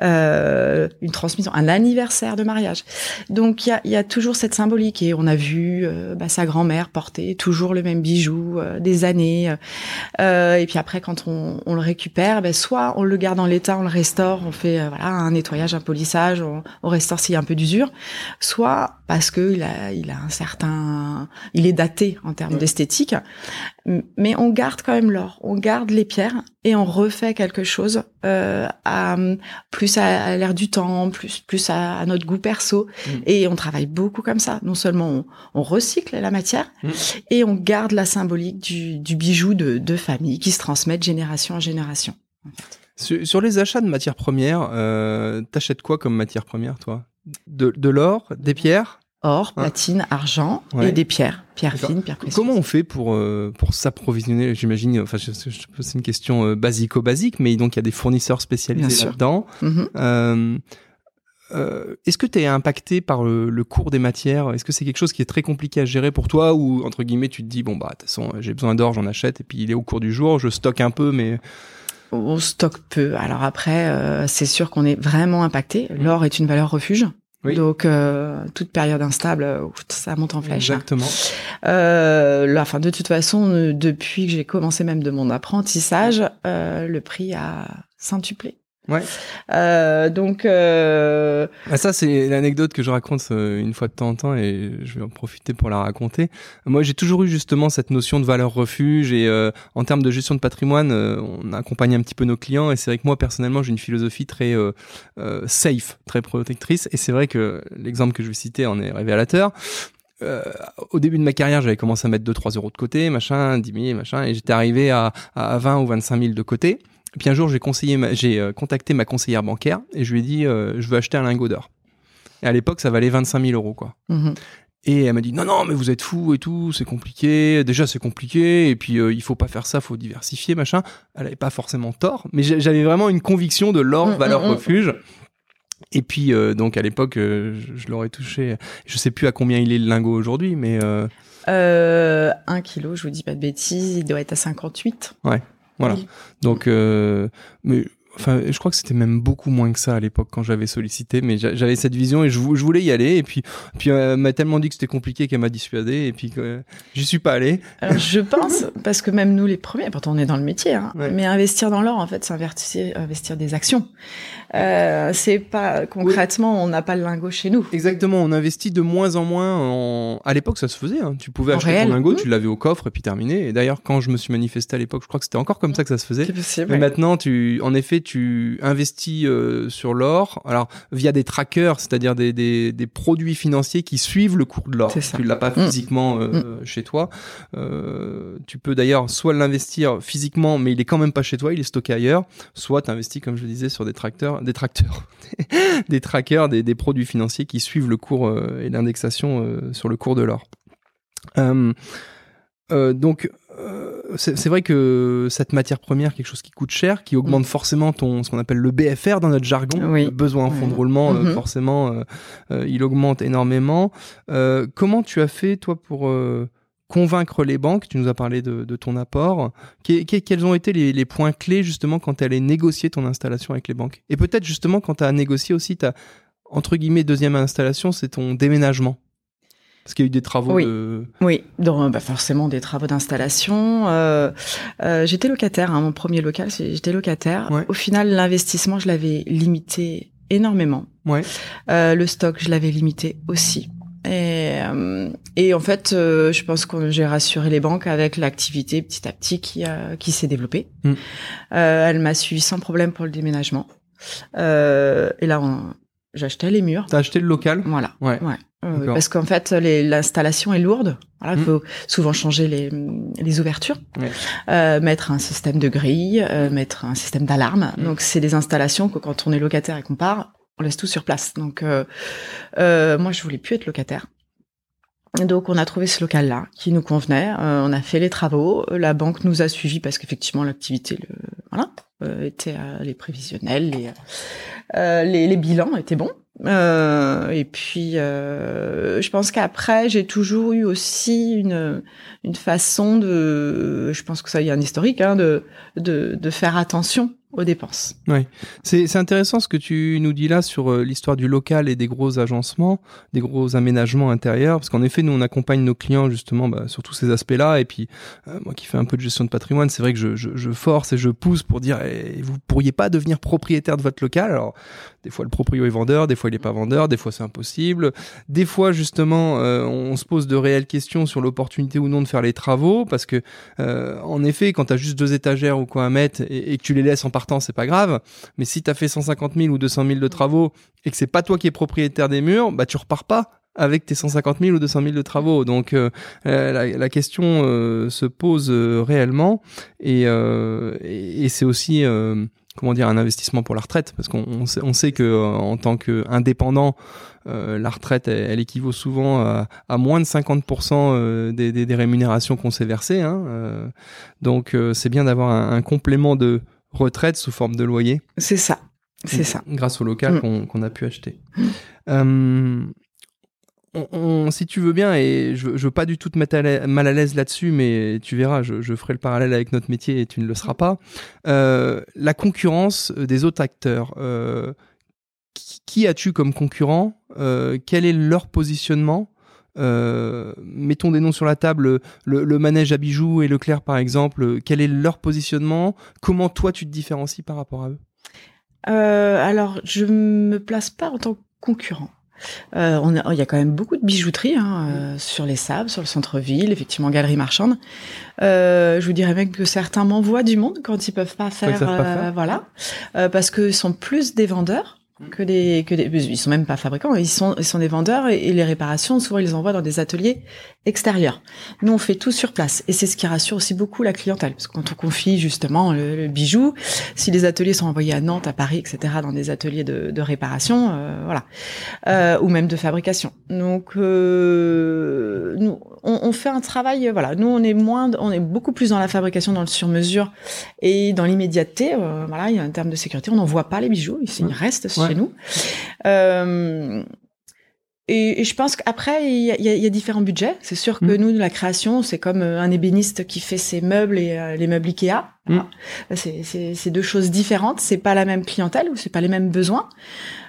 euh, une transmission, un anniversaire de mariage. Donc, il y a, y a toujours cette symbolique. Et on a vu euh, bah, sa grand-mère porter toujours le même bijou euh, des années. Euh, et puis après, quand on, on le récupère, ben, soit on le garde en l'état, on le restaure, on fait voilà un nettoyage, un polissage, on, on restaure s'il y a un peu d'usure, soit parce que il a, il a un certain, il est daté en termes Ouais. d'esthétique, mais on garde quand même l'or, on garde les pierres et on refait quelque chose euh, à plus à, à l'air du temps, plus plus à, à notre goût perso, Mm. et on travaille beaucoup comme ça. Non seulement on, on recycle la matière, Mm. et on garde la symbolique du, du bijou de, de famille qui se transmet de génération en génération. Sur, sur les achats de matières premières, euh, t'achètes quoi comme matière première, toi? De, de l'or, des pierres? Or, Ah. platine, argent Ouais. et des pierres, pierres fines, pierres précieuses. Comment on fait pour euh, pour s'approvisionner J'imagine, enfin, je- je- je- c'est une question euh, basico-basique, mais donc il y a des fournisseurs spécialisés là-dedans. Mhm. Euh, Est-ce que tu es impacté par le, le cours des matières? Est-ce que c'est quelque chose qui est très compliqué à gérer pour toi ou entre guillemets tu te dis bon bah de toute façon j'ai besoin d'or j'en achète et puis il est au cours du jour je stocke un peu mais On stocke peu. Alors après, euh, c'est sûr qu'on est vraiment impacté. L'or est une valeur refuge. Oui. Donc, euh, toute période instable, euh, ça monte en flèche. hein. exactement Euh, là, enfin, de toute façon, euh, depuis que j'ai commencé même de mon apprentissage, euh, le prix a centuplé. Ouais. Euh, donc, euh, Ah, ça, c'est l'anecdote que je raconte euh, une fois de temps en temps et je vais en profiter pour la raconter. Moi, j'ai toujours eu justement cette notion de valeur refuge et euh, en termes de gestion de patrimoine, euh, on accompagne un petit peu nos clients et c'est vrai que moi, personnellement, j'ai une philosophie très safe, très protectrice et c'est vrai que l'exemple que je vais citer en est révélateur. Euh, au début de ma carrière, j'avais commencé à mettre 2-3 euros de côté, machin, 10 000, machin, et j'étais arrivé à, à 20 ou 25 000 de côté. Et puis un jour, j'ai ma- euh, contacté ma conseillère bancaire et je lui ai dit, euh, je veux acheter un lingot d'or. Et à l'époque, ça valait 25 000 euros, quoi. mhm. Et elle m'a dit, non, non, mais vous êtes fous et tout, c'est compliqué. Déjà, c'est compliqué. Et puis, euh, il faut pas faire ça, faut diversifier, machin. Elle avait pas forcément tort, mais j'a- j'avais vraiment une conviction de l'or, Mm, valeur mm, mm. refuge. Et puis, euh, donc, à l'époque, euh, je, je l'aurais touché. Je sais plus à combien il est le lingot aujourd'hui, mais euh, un kilo, je vous dis pas de bêtises, il doit être à 58. Voilà. Oui. Donc, euh, mais enfin, je crois que c'était même beaucoup moins que ça à l'époque quand j'avais sollicité, mais j'a- j'avais cette vision et je, vou- je voulais y aller. Et puis, puis euh, elle m'a tellement dit que c'était compliqué qu'elle m'a dissuadé. Et puis, que j'y suis pas allé. Alors, je pense, parce que même nous les premiers, pourtant on est dans le métier, hein, Ouais. mais investir dans l'or, en fait, c'est investir, investir des actions. Euh, c'est pas concrètement, on n'a pas le lingot chez nous. Exactement, on investit de moins en moins. En... À l'époque, ça se faisait. hein. Tu pouvais En acheter réel. ton lingot, Mmh. tu l'avais au coffre et puis terminé. Et d'ailleurs, quand je me suis manifesté à l'époque, je crois que c'était encore comme ça que ça se faisait. C'est possible. Mais ouais. maintenant, tu, en effet, tu investis euh, sur l'or, alors via des trackers, c'est-à-dire des, des, des produits financiers qui suivent le cours de l'or. Tu l'as pas Mm. physiquement euh, chez toi. Euh, tu peux d'ailleurs soit l'investir physiquement, mais il est quand même pas chez toi, il est stocké ailleurs. Soit tu investis, comme je le disais, sur des tracteurs, des tracteurs, [LAUGHS] des trackers, des, des produits financiers qui suivent le cours euh, et l'indexation euh, sur le cours de l'or. Euh, euh, donc, c'est vrai que cette matière première, quelque chose qui coûte cher, qui augmente forcément ton, ce qu'on appelle le BFR dans notre jargon, Oui. le besoin en fonds de roulement, euh, Mhm. forcément, euh, euh, il augmente énormément. Comment tu as fait, toi, pour convaincre les banques Tu nous as parlé de, de ton apport. Que- que- quels ont été les, les points clés, justement, quand tu allais négocier ton installation avec les banques? Et peut-être, justement, quand tu as négocié aussi ta, entre guillemets, deuxième installation, c'est ton déménagement. Parce qu'il y a eu des travaux Oui. de... Oui, donc bah, forcément des travaux d'installation. Euh, euh, j'étais locataire, hein, mon premier local, j'étais locataire. Ouais. Au final, l'investissement, je l'avais limité énormément. Ouais. Euh, le stock, je l'avais limité aussi. Et, euh, et en fait, euh, je pense que j'ai rassuré les banques avec l'activité petit à petit qui, a- qui s'est développée. Mm. Euh, elle m'a suivi sans problème pour le déménagement. Euh, et là, j'achetais les murs. T'as acheté le local? Voilà. Ouais. Ouais. Euh, parce qu'en fait, l'installation est lourde. Voilà, il Mm. faut souvent changer les, les ouvertures, Ouais. euh, mettre un système de grille, euh, mettre un système d'alarme. Mm. Donc, c'est des installations que quand on est locataire et qu'on part, on laisse tout sur place. Donc, euh, euh, moi, je voulais plus être locataire. Donc, on a trouvé ce local-là qui nous convenait. Euh, on a fait les travaux. La banque nous a suivis parce qu'effectivement, l'activité, le, voilà, euh, était euh, les prévisionnels, les, euh, les, les bilans étaient bons. Et puis, je pense qu'après, j'ai toujours eu aussi une une façon de, je pense que ça y a un historique, hein, de de, de faire attention aux dépenses. C'est c'est intéressant ce que tu nous dis là sur euh, l'histoire du local et des gros agencements, des gros aménagements intérieurs, parce qu'en effet, nous, on accompagne nos clients justement bah, sur tous ces aspects-là. Et puis, euh, moi qui fais un peu de gestion de patrimoine, c'est vrai que je, je, je force et je pousse pour dire, eh, vous pourriez pas devenir propriétaire de votre local. Alors, des fois, le proprio est vendeur, des fois, il est pas vendeur, des fois, c'est impossible. Des fois, justement, euh, on se pose de réelles questions sur l'opportunité ou non de faire les travaux, parce que, euh, en effet, quand tu as juste deux étagères ou quoi à mettre et, que tu les laisses en partant, c'est pas grave. Mais si tu as fait 150 000 ou 200 000 de travaux et que c'est pas toi qui es propriétaire des murs, bah tu repars pas avec tes 150 000 ou 200 000 de travaux. Donc euh, la, question euh, se pose euh, réellement et, c'est aussi comment dire un investissement pour la retraite parce qu'on on sait, on sait que euh, en tant qu'indépendant euh, la retraite elle, elle équivaut souvent à, à moins de 50% euh, des, des, des rémunérations qu'on s'est versées. Hein, euh, donc c'est bien d'avoir un, un complément de retraite sous forme de loyer. C'est ça, c'est ça. Grâce au local Mm. qu'on qu'on a pu acheter. Euh, on- si tu veux bien, et je, je veux pas du tout te mettre mal à l'aise là-dessus, mais tu verras, je, ferai le parallèle avec notre métier et tu ne le seras pas. Euh, la concurrence des autres acteurs. euh, qui, as-tu comme concurrent? Euh, Quel est leur positionnement? Mettons des noms sur la table, le, manège à bijoux et Leclerc par exemple, quel est leur positionnement? Comment toi tu te différencies par rapport à eux? Alors, je me place pas en tant que concurrent. Euh, on a- il y a quand même beaucoup de bijouterie hein, euh, sur les sables, sur le centre-ville, effectivement galerie marchande. Euh, je vous dirais même que certains m'envoient du monde quand ils peuvent pas faire, pas euh, faire. voilà, Euh, parce qu'ils sont plus des vendeurs que des que des ils sont même pas fabricants ils sont ils sont des vendeurs et, et les réparations souvent ils les envoient dans des ateliers extérieurs nous on fait tout sur place. Et c'est ce qui rassure aussi beaucoup la clientèle. Parce que quand on confie justement le, le bijou si les ateliers sont envoyés à Nantes à Paris etc dans des ateliers de, de réparation euh, voilà. Euh, ou même de fabrication. Donc euh, nous on, on fait un travail voilà. Nous on est moins on est beaucoup plus dans la fabrication dans le sur mesure et dans l'immédiateté. Euh, voilà il y a un terme de sécurité. On n'envoie pas les bijoux. Ils, restent Ouais. chez nous. Euh, et, et je pense qu'après, il y y y a différents budgets. C'est sûr que Mm. nous, la création, c'est comme euh, un ébéniste qui fait ses meubles et euh, les meubles Ikea. C'est c'est deux choses différentes. C'est pas la même clientèle ou c'est pas les mêmes besoins.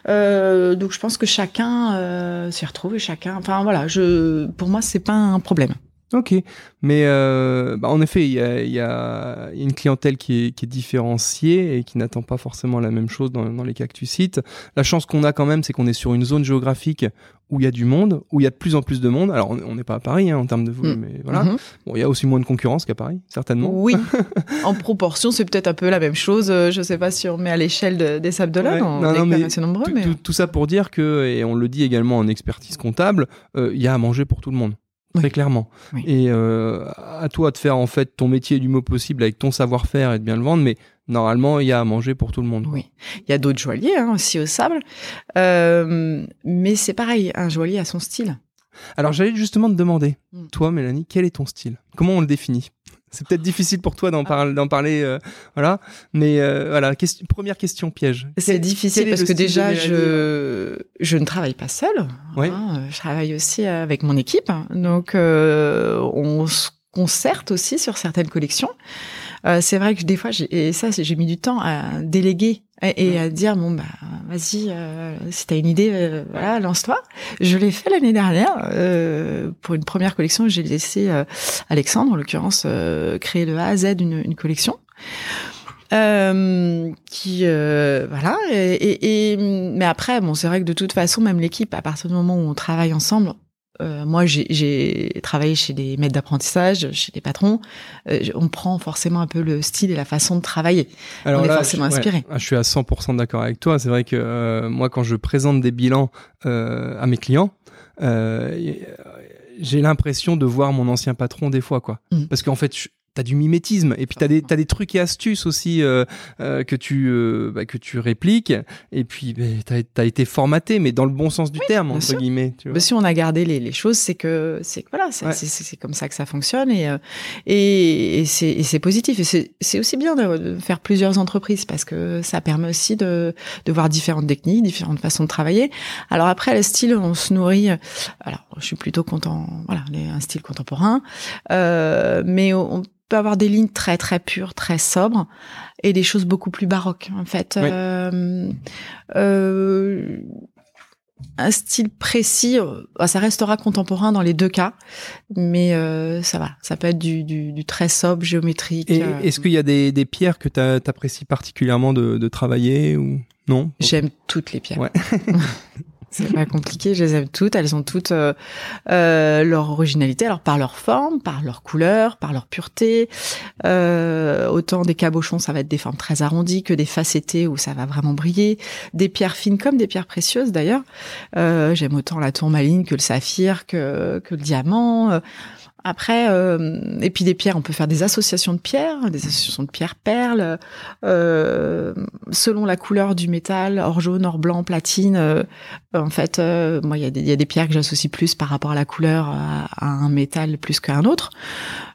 Euh, donc je pense que chacun euh, s'y retrouve et chacun. Enfin voilà, je pour moi c'est pas un problème. Ok, mais euh, bah, en effet, il y a, il y a une clientèle qui est, qui est différenciée et qui n'attend pas forcément la même chose dans, dans les cas que tu cites. La chance qu'on a quand même, c'est qu'on est sur une zone géographique où il y a du monde, où il y a de plus en plus de monde. Alors, on n'est pas à Paris hein, en termes de volume, mais voilà. Mhm. Bon, il y a aussi moins de concurrence qu'à Paris, certainement. Oui, [LAUGHS] en proportion, c'est peut-être un peu la même chose. Euh, Je sais pas si on met à l'échelle de- des Sables d'Olonne, Ouais. on Non, est non, mais assez nombreux. Tout, mais... tout- tout ça pour dire que, et on le dit également en expertise comptable, euh, il y a à manger pour tout le monde. Très Oui. clairement. Oui. Et euh, à toi de faire en fait ton métier du mot possible avec ton savoir-faire et de bien le vendre, mais normalement il y a à manger pour tout le monde. Oui, il y a d'autres joailliers hein, aussi au sable, Euh, mais c'est pareil, un joaillier a son style. Alors j'allais justement te demander, Mm. toi Mélanie, quel est ton style? Comment on le définit? C'est peut-être difficile pour toi d'en Ah. parler, d'en parler, euh, voilà. Mais euh, voilà, question- première question piège. C'est difficile parce que déjà, je je ne travaille pas seule. Oui. hein, je travaille aussi avec mon équipe, donc euh, on se concerte aussi sur certaines collections. Euh, c'est vrai que des fois, et ça, j'ai mis du temps à déléguer et, à dire bon bah vas-y, euh, si t'as une idée, euh, voilà, lance-toi. Je l'ai fait l'année dernière euh, pour une première collection. J'ai laissé Alexandre, en l'occurrence, créer de A à Z une, une collection. Euh, qui voilà et, et, mais après bon c'est vrai que de toute façon même l'équipe à partir du moment où on travaille ensemble euh, moi, j'ai travaillé chez des maîtres d'apprentissage, chez des patrons. Euh, on prend forcément un peu le style et la façon de travailler. Alors on est forcément inspiré. Ah, je suis à 100% d'accord avec toi. C'est vrai que euh, moi, quand je présente des bilans à mes clients, j'ai l'impression de voir mon ancien patron des fois, quoi. Mmh. Parce qu'en fait, je, t'as du mimétisme. Et puis t'as des t'as des trucs et astuces aussi euh, euh, que tu euh, bah, que tu répliques. Et puis bah, t'as as été formaté mais dans le bon sens du terme entre guillemets tu vois. si on a gardé les, les choses c'est que c'est voilà c'est c'est comme ça que ça fonctionne. Et et, et c'est c'est positif. Et c'est c'est aussi bien de, faire plusieurs entreprises parce que ça permet aussi de de voir différentes techniques différentes façons de travailler. Alors après le style on se nourrit alors je suis plutôt content voilà un style contemporain mais on avoir des lignes très très pures, très sobres, et des choses beaucoup plus baroques. En fait, euh, euh, un style précis, euh, bah, ça restera contemporain dans les deux cas, mais ça va, ça peut être du, du, très sobre, géométrique. Est-ce qu'il y a des, des pierres que tu apprécies particulièrement de, de travailler ou non? J'aime toutes les pierres. Ouais. [LAUGHS] C'est pas compliqué, je les aime toutes. Elles ont toutes euh, euh, leur originalité, alors par leur forme, par leur couleur, par leur pureté. Euh, autant des cabochons, ça va être des formes très arrondies que des facettées où ça va vraiment briller. Des pierres fines comme des pierres précieuses d'ailleurs. J'aime autant la tourmaline que le saphir, que le diamant. Après, euh, et puis des pierres, on peut faire des associations de pierres, des associations de pierres perles, euh, selon la couleur du métal, or jaune, or blanc, platine. Euh, en fait, euh, moi, il y, a des, pierres que j'associe plus par rapport à la couleur à, un métal plus qu'à un autre.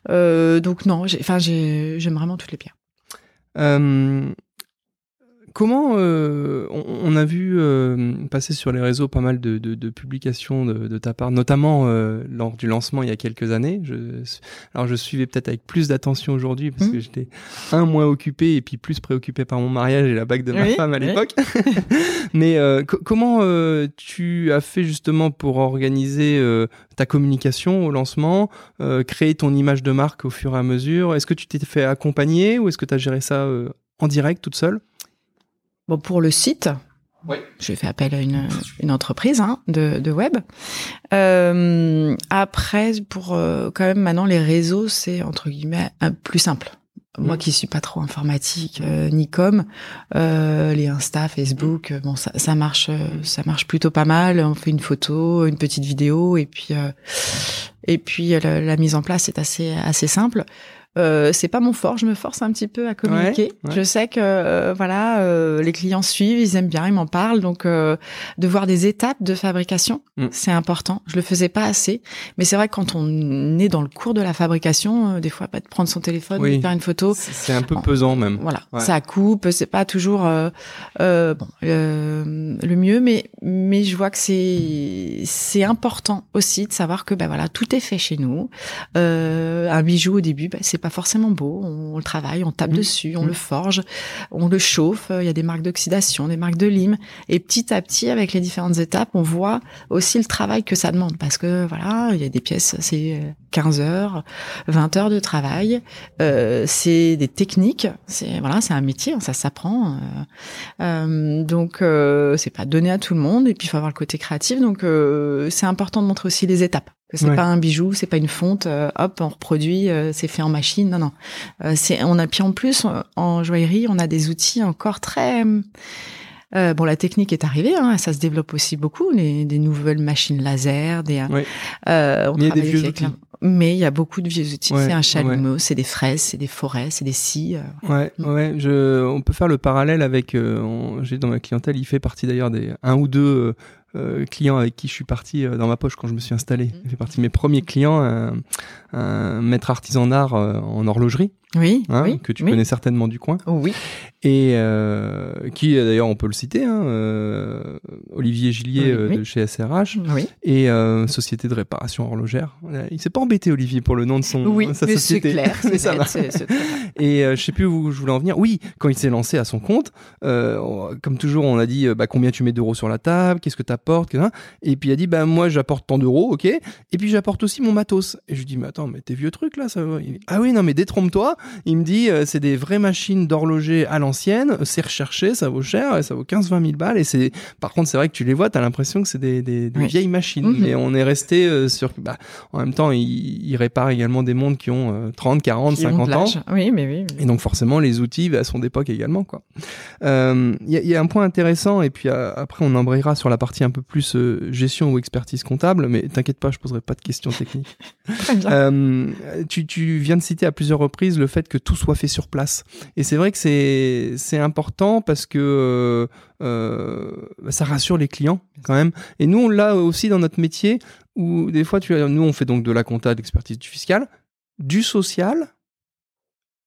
donc non, enfin, j'aime vraiment toutes les pierres. Comment euh, on, a vu euh, passer sur les réseaux pas mal de, publications de, ta part, notamment euh, lors du lancement il y a quelques années. Je, alors je suivais peut-être avec plus d'attention aujourd'hui parce mmh. que j'étais un moins occupé et puis plus préoccupé par mon mariage et la bague de ma femme à l'époque. [LAUGHS] Mais comment tu as fait justement pour organiser ta communication au lancement, créer ton image de marque au fur et à mesure? Est-ce que tu t'es fait accompagner ou est-ce que tu as géré ça en direct toute seule? Bon, pour le site, oui. j'ai fait appel à une, une entreprise hein, de, de, web. Euh, après, pour euh, quand même maintenant les réseaux, c'est entre guillemets un, plus simple. Moi qui suis pas trop informatique euh, ni com, euh, les Insta, Facebook, bon ça, ça marche, ça marche plutôt pas mal. On fait une photo, une petite vidéo et puis et puis la, la, mise en place est assez assez simple. Euh, c'est pas mon fort. Je me force un petit peu à communiquer. Je sais que euh, voilà, euh, les clients suivent, ils aiment bien, ils m'en parlent. Donc, de voir des étapes de fabrication, mm. c'est important. Je le faisais pas assez, mais c'est vrai que quand on est dans le cours de la fabrication, des fois, pas de prendre son téléphone, de faire une photo, c'est un peu pesant même. Voilà, ça coupe. C'est pas toujours bon le mieux, mais mais je vois que c'est c'est important aussi de savoir que ben voilà, tout est fait chez nous. un bijou au début, ben, c'est pas forcément beau. On, le travaille, on tape mmh. dessus, on mmh. le forge, on le chauffe. Il y a des marques d'oxydation, des marques de lime. Et petit à petit, avec les différentes étapes, on voit aussi le travail que ça demande. Parce que voilà, il y a des pièces, c'est 15 heures, 20 heures de travail. Euh, c'est des techniques. C'est voilà, c'est un métier, ça s'apprend. Euh, euh donc euh, c'est pas donné à tout le monde. Et puis il faut avoir le côté créatif. Donc euh, c'est important de montrer aussi les étapes que c'est pas un bijou, c'est pas une fonte, euh, hop, on reproduit, euh, c'est fait en machine. Non, non. Euh, c'est, on a puis en plus en joaillerie, on a des outils encore très. bon, la technique est arrivée, hein, ça se développe aussi beaucoup, les, des nouvelles machines laser, des. Oui. on il y a des vieux outils. Mais il y a beaucoup de vieux outils. c'est un chalumeau, c'est des fraises, c'est des forêts, c'est des scies. ouais, ouais. Je, on peut faire le parallèle avec. j'ai dans ma clientèle, il fait partie d'ailleurs des un ou deux euh, client avec qui je suis parti euh, dans ma poche quand je me suis installé. Mhm. Il fait partie de mes premiers clients, un, un maître artisan d'art euh, en horlogerie, Oui, hein, oui. que tu oui. connais certainement du coin, Oui. et euh, qui euh, d'ailleurs on peut le citer, hein, euh, Olivier Gillier Oui. de chez SRH. Et euh, société de réparation horlogère. Il s'est pas embêté Olivier pour le nom de son Oui, sa mais c'est société. clair. [LAUGHS] Mais C'est ça bien. Et je sais plus où je voulais en venir. Oui, quand il s'est lancé à son compte, comme toujours, on a dit bah, combien tu mets d'euros sur la table, qu'est-ce que tu apportes, et puis il a dit bah moi j'apporte tant d'euros, ok, et puis j'apporte aussi mon matos. Et je lui dis mais attends mais tes vieux trucs là, ça va. Dit, ah oui non mais détrompe-toi. Il me dit euh, c'est des vraies machines d'horloger à l'ancienne, c'est recherché, ça vaut cher, ça vaut 15-20 000 balles. Et c'est par contre c'est vrai que tu les vois, t'as l'impression que c'est des, des- des Oui. vieilles machines. Mhm. Mais on est resté euh, sur bah, en même temps il, il répare également des montres qui ont euh, 30, 40, Qui ont de 50 ans. Oui, mais oui. Et donc forcément, les outils bah, sont d'époque également. quoi. Euh, Il y, a- il y a un point intéressant, et puis euh, après on embrayera sur la partie un peu plus euh, gestion ou expertise comptable, mais t'inquiète pas, je poserai pas de questions techniques. [LAUGHS] Très bien. Euh, tu, tu viens de citer à plusieurs reprises le fait que tout soit fait sur place. Et c'est vrai que c'est c'est important parce que euh, euh, bah, ça rassure les clients quand même. Et nous, on l'a aussi dans notre métier où des fois, tu nous, on fait donc de la compta, de l'expertise du fiscal, du social,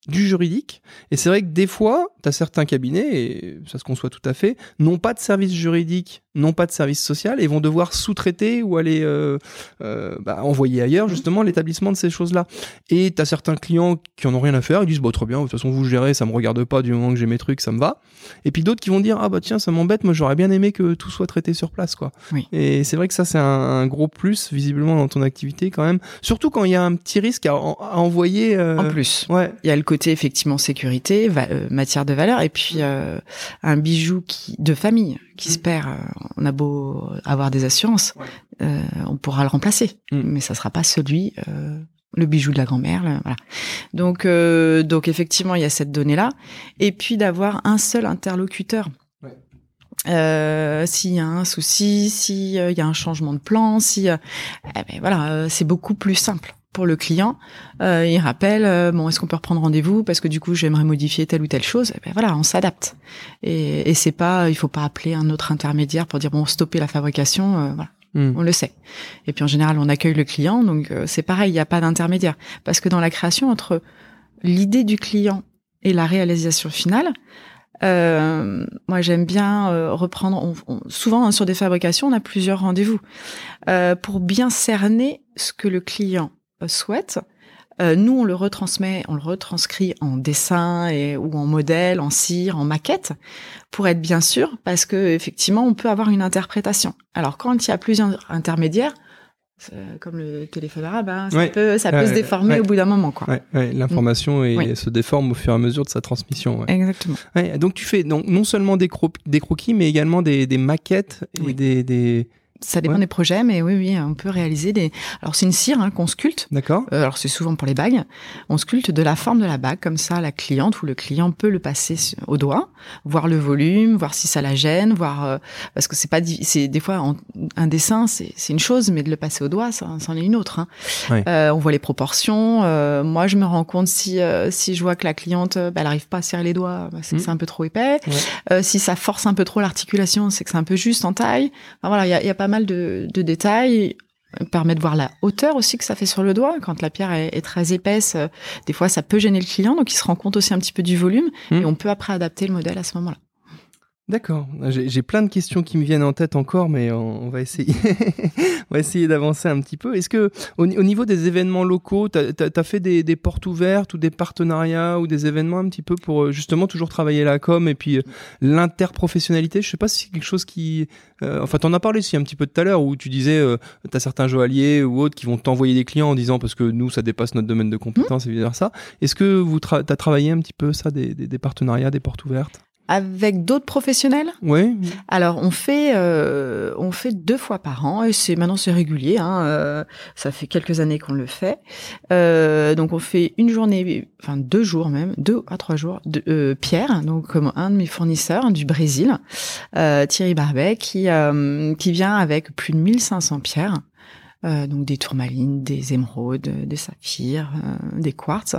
du juridique. Et c'est vrai que des fois, tu as certains cabinets, et ça se conçoit tout à fait, n'ont pas de service juridique, n'ont pas de service social et vont devoir sous-traiter ou aller euh, euh, bah, envoyer ailleurs justement l'établissement de ces choses-là. Et tu as certains clients qui en ont rien à faire, ils disent bah, très bien, de toute façon vous gérez, ça me regarde pas du moment que j'ai mes trucs, ça me va. Et puis d'autres qui vont dire ah bah tiens, ça m'embête, moi j'aurais bien aimé que tout soit traité sur place quoi. Oui. Et c'est vrai que ça c'est un, un gros plus visiblement dans ton activité quand même, surtout quand il y a un petit risque à, en- à envoyer. euh, En plus. Ouais. Il y a le côté effectivement sécurité, va- euh, matière de valeur, et puis euh, un bijou qui de famille qui se perd. euh, on a beau avoir des assurances, Ouais. on pourra le remplacer, Mm. mais ça sera pas celui, le bijou de la grand-mère. Voilà. Donc, euh, donc effectivement, il y a cette donnée-là, et puis d'avoir un seul interlocuteur. Ouais. Euh, s'il y a un souci, s'il y a un changement de plan, si eh ben voilà, c'est beaucoup plus simple pour le client. Euh, il rappelle, euh, bon, est-ce qu'on peut reprendre rendez-vous parce que du coup j'aimerais modifier telle ou telle chose. Eh ben voilà, on s'adapte. Et, et c'est pas, il faut pas appeler un autre intermédiaire pour dire bon, stopper la fabrication. euh, voilà, Hmm. on le sait. Et puis en général, on accueille le client, donc euh, c'est pareil, il n'y a pas d'intermédiaire parce que dans la création entre l'idée du client et la réalisation finale. Euh, moi, j'aime bien euh, reprendre. on- on- souvent, hein, sur des fabrications, on a plusieurs rendez-vous euh, pour bien cerner ce que le client souhaite. Euh, nous, on le retransmet, on le retranscrit en dessin et, ou en modèle, en cire, en maquette, pour être bien sûr, parce que effectivement, on peut avoir une interprétation. Alors, quand il y a plusieurs intermédiaires, euh, comme le téléphone arabe, hein, ça Ouais. peut, ça peut Ouais, se déformer ouais. au bout d'un moment, quoi. L'information Oui. se déforme au fur et à mesure de sa transmission. Exactement. Donc tu fais donc, non seulement des, cro- des croquis, mais également des, des maquettes et Oui. des, des... Ça dépend Ouais. des projets, mais oui, oui, on peut réaliser des. Alors c'est une cire hein, qu'on sculpte. D'accord Euh, alors c'est souvent pour les bagues. On sculpte de la forme de la bague, comme ça la cliente ou le client peut le passer au doigt, voir le volume, voir si ça la gêne, voir euh, parce que c'est pas c'est des fois en- un dessin c'est une chose, mais de le passer au doigt ça c'en est une autre. Hein. Ouais. Euh, on voit les proportions. euh, moi je me rends compte si euh, si je vois que la cliente euh, bah, elle arrive pas à serrer les doigts, bah, c'est que c'est un peu trop épais. Ouais. Euh, si ça force un peu trop l'articulation, c'est que c'est un peu juste en taille. Enfin, voilà, il y a, il y a pas mal de, de détails. Euh, permet de voir la hauteur aussi que ça fait sur le doigt. Quand la pierre est, est très épaisse, euh, des fois ça peut gêner le client, donc il se rend compte aussi un petit peu du volume Mm. et on peut après adapter le modèle à ce moment-là. D'accord. J'ai plein de questions qui me viennent en tête encore, mais on, on va essayer, [LAUGHS] on va essayer d'avancer un petit peu. Est-ce que au, ni- au niveau des événements locaux, tu as, fait des, des portes ouvertes ou des partenariats ou des événements un petit peu pour euh, justement toujours travailler la com et puis euh, l'interprofessionnalité? Je sais pas si c'est quelque chose qui, euh, enfin, t'en as parlé aussi un petit peu tout à l'heure où tu disais, euh, t'as certains joailliers ou autres qui vont t'envoyer des clients en disant parce que nous ça dépasse notre domaine de compétence et vice versa. Est-ce que tra- t'as travaillé un petit peu ça des, des, des partenariats, des portes ouvertes? Avec d'autres professionnels Oui. Alors on fait euh, on fait deux fois par an et c'est maintenant c'est régulier. Hein, euh, ça fait quelques années qu'on le fait. Euh, donc on fait une journée, enfin deux jours même, deux à trois jours. De, euh, Pierre, donc comme un de mes fournisseurs du Brésil, euh, Thierry Barbet, qui euh, qui vient avec plus de 1500 pierres. Euh, donc des tourmalines, des émeraudes, des saphirs, euh, des quartz,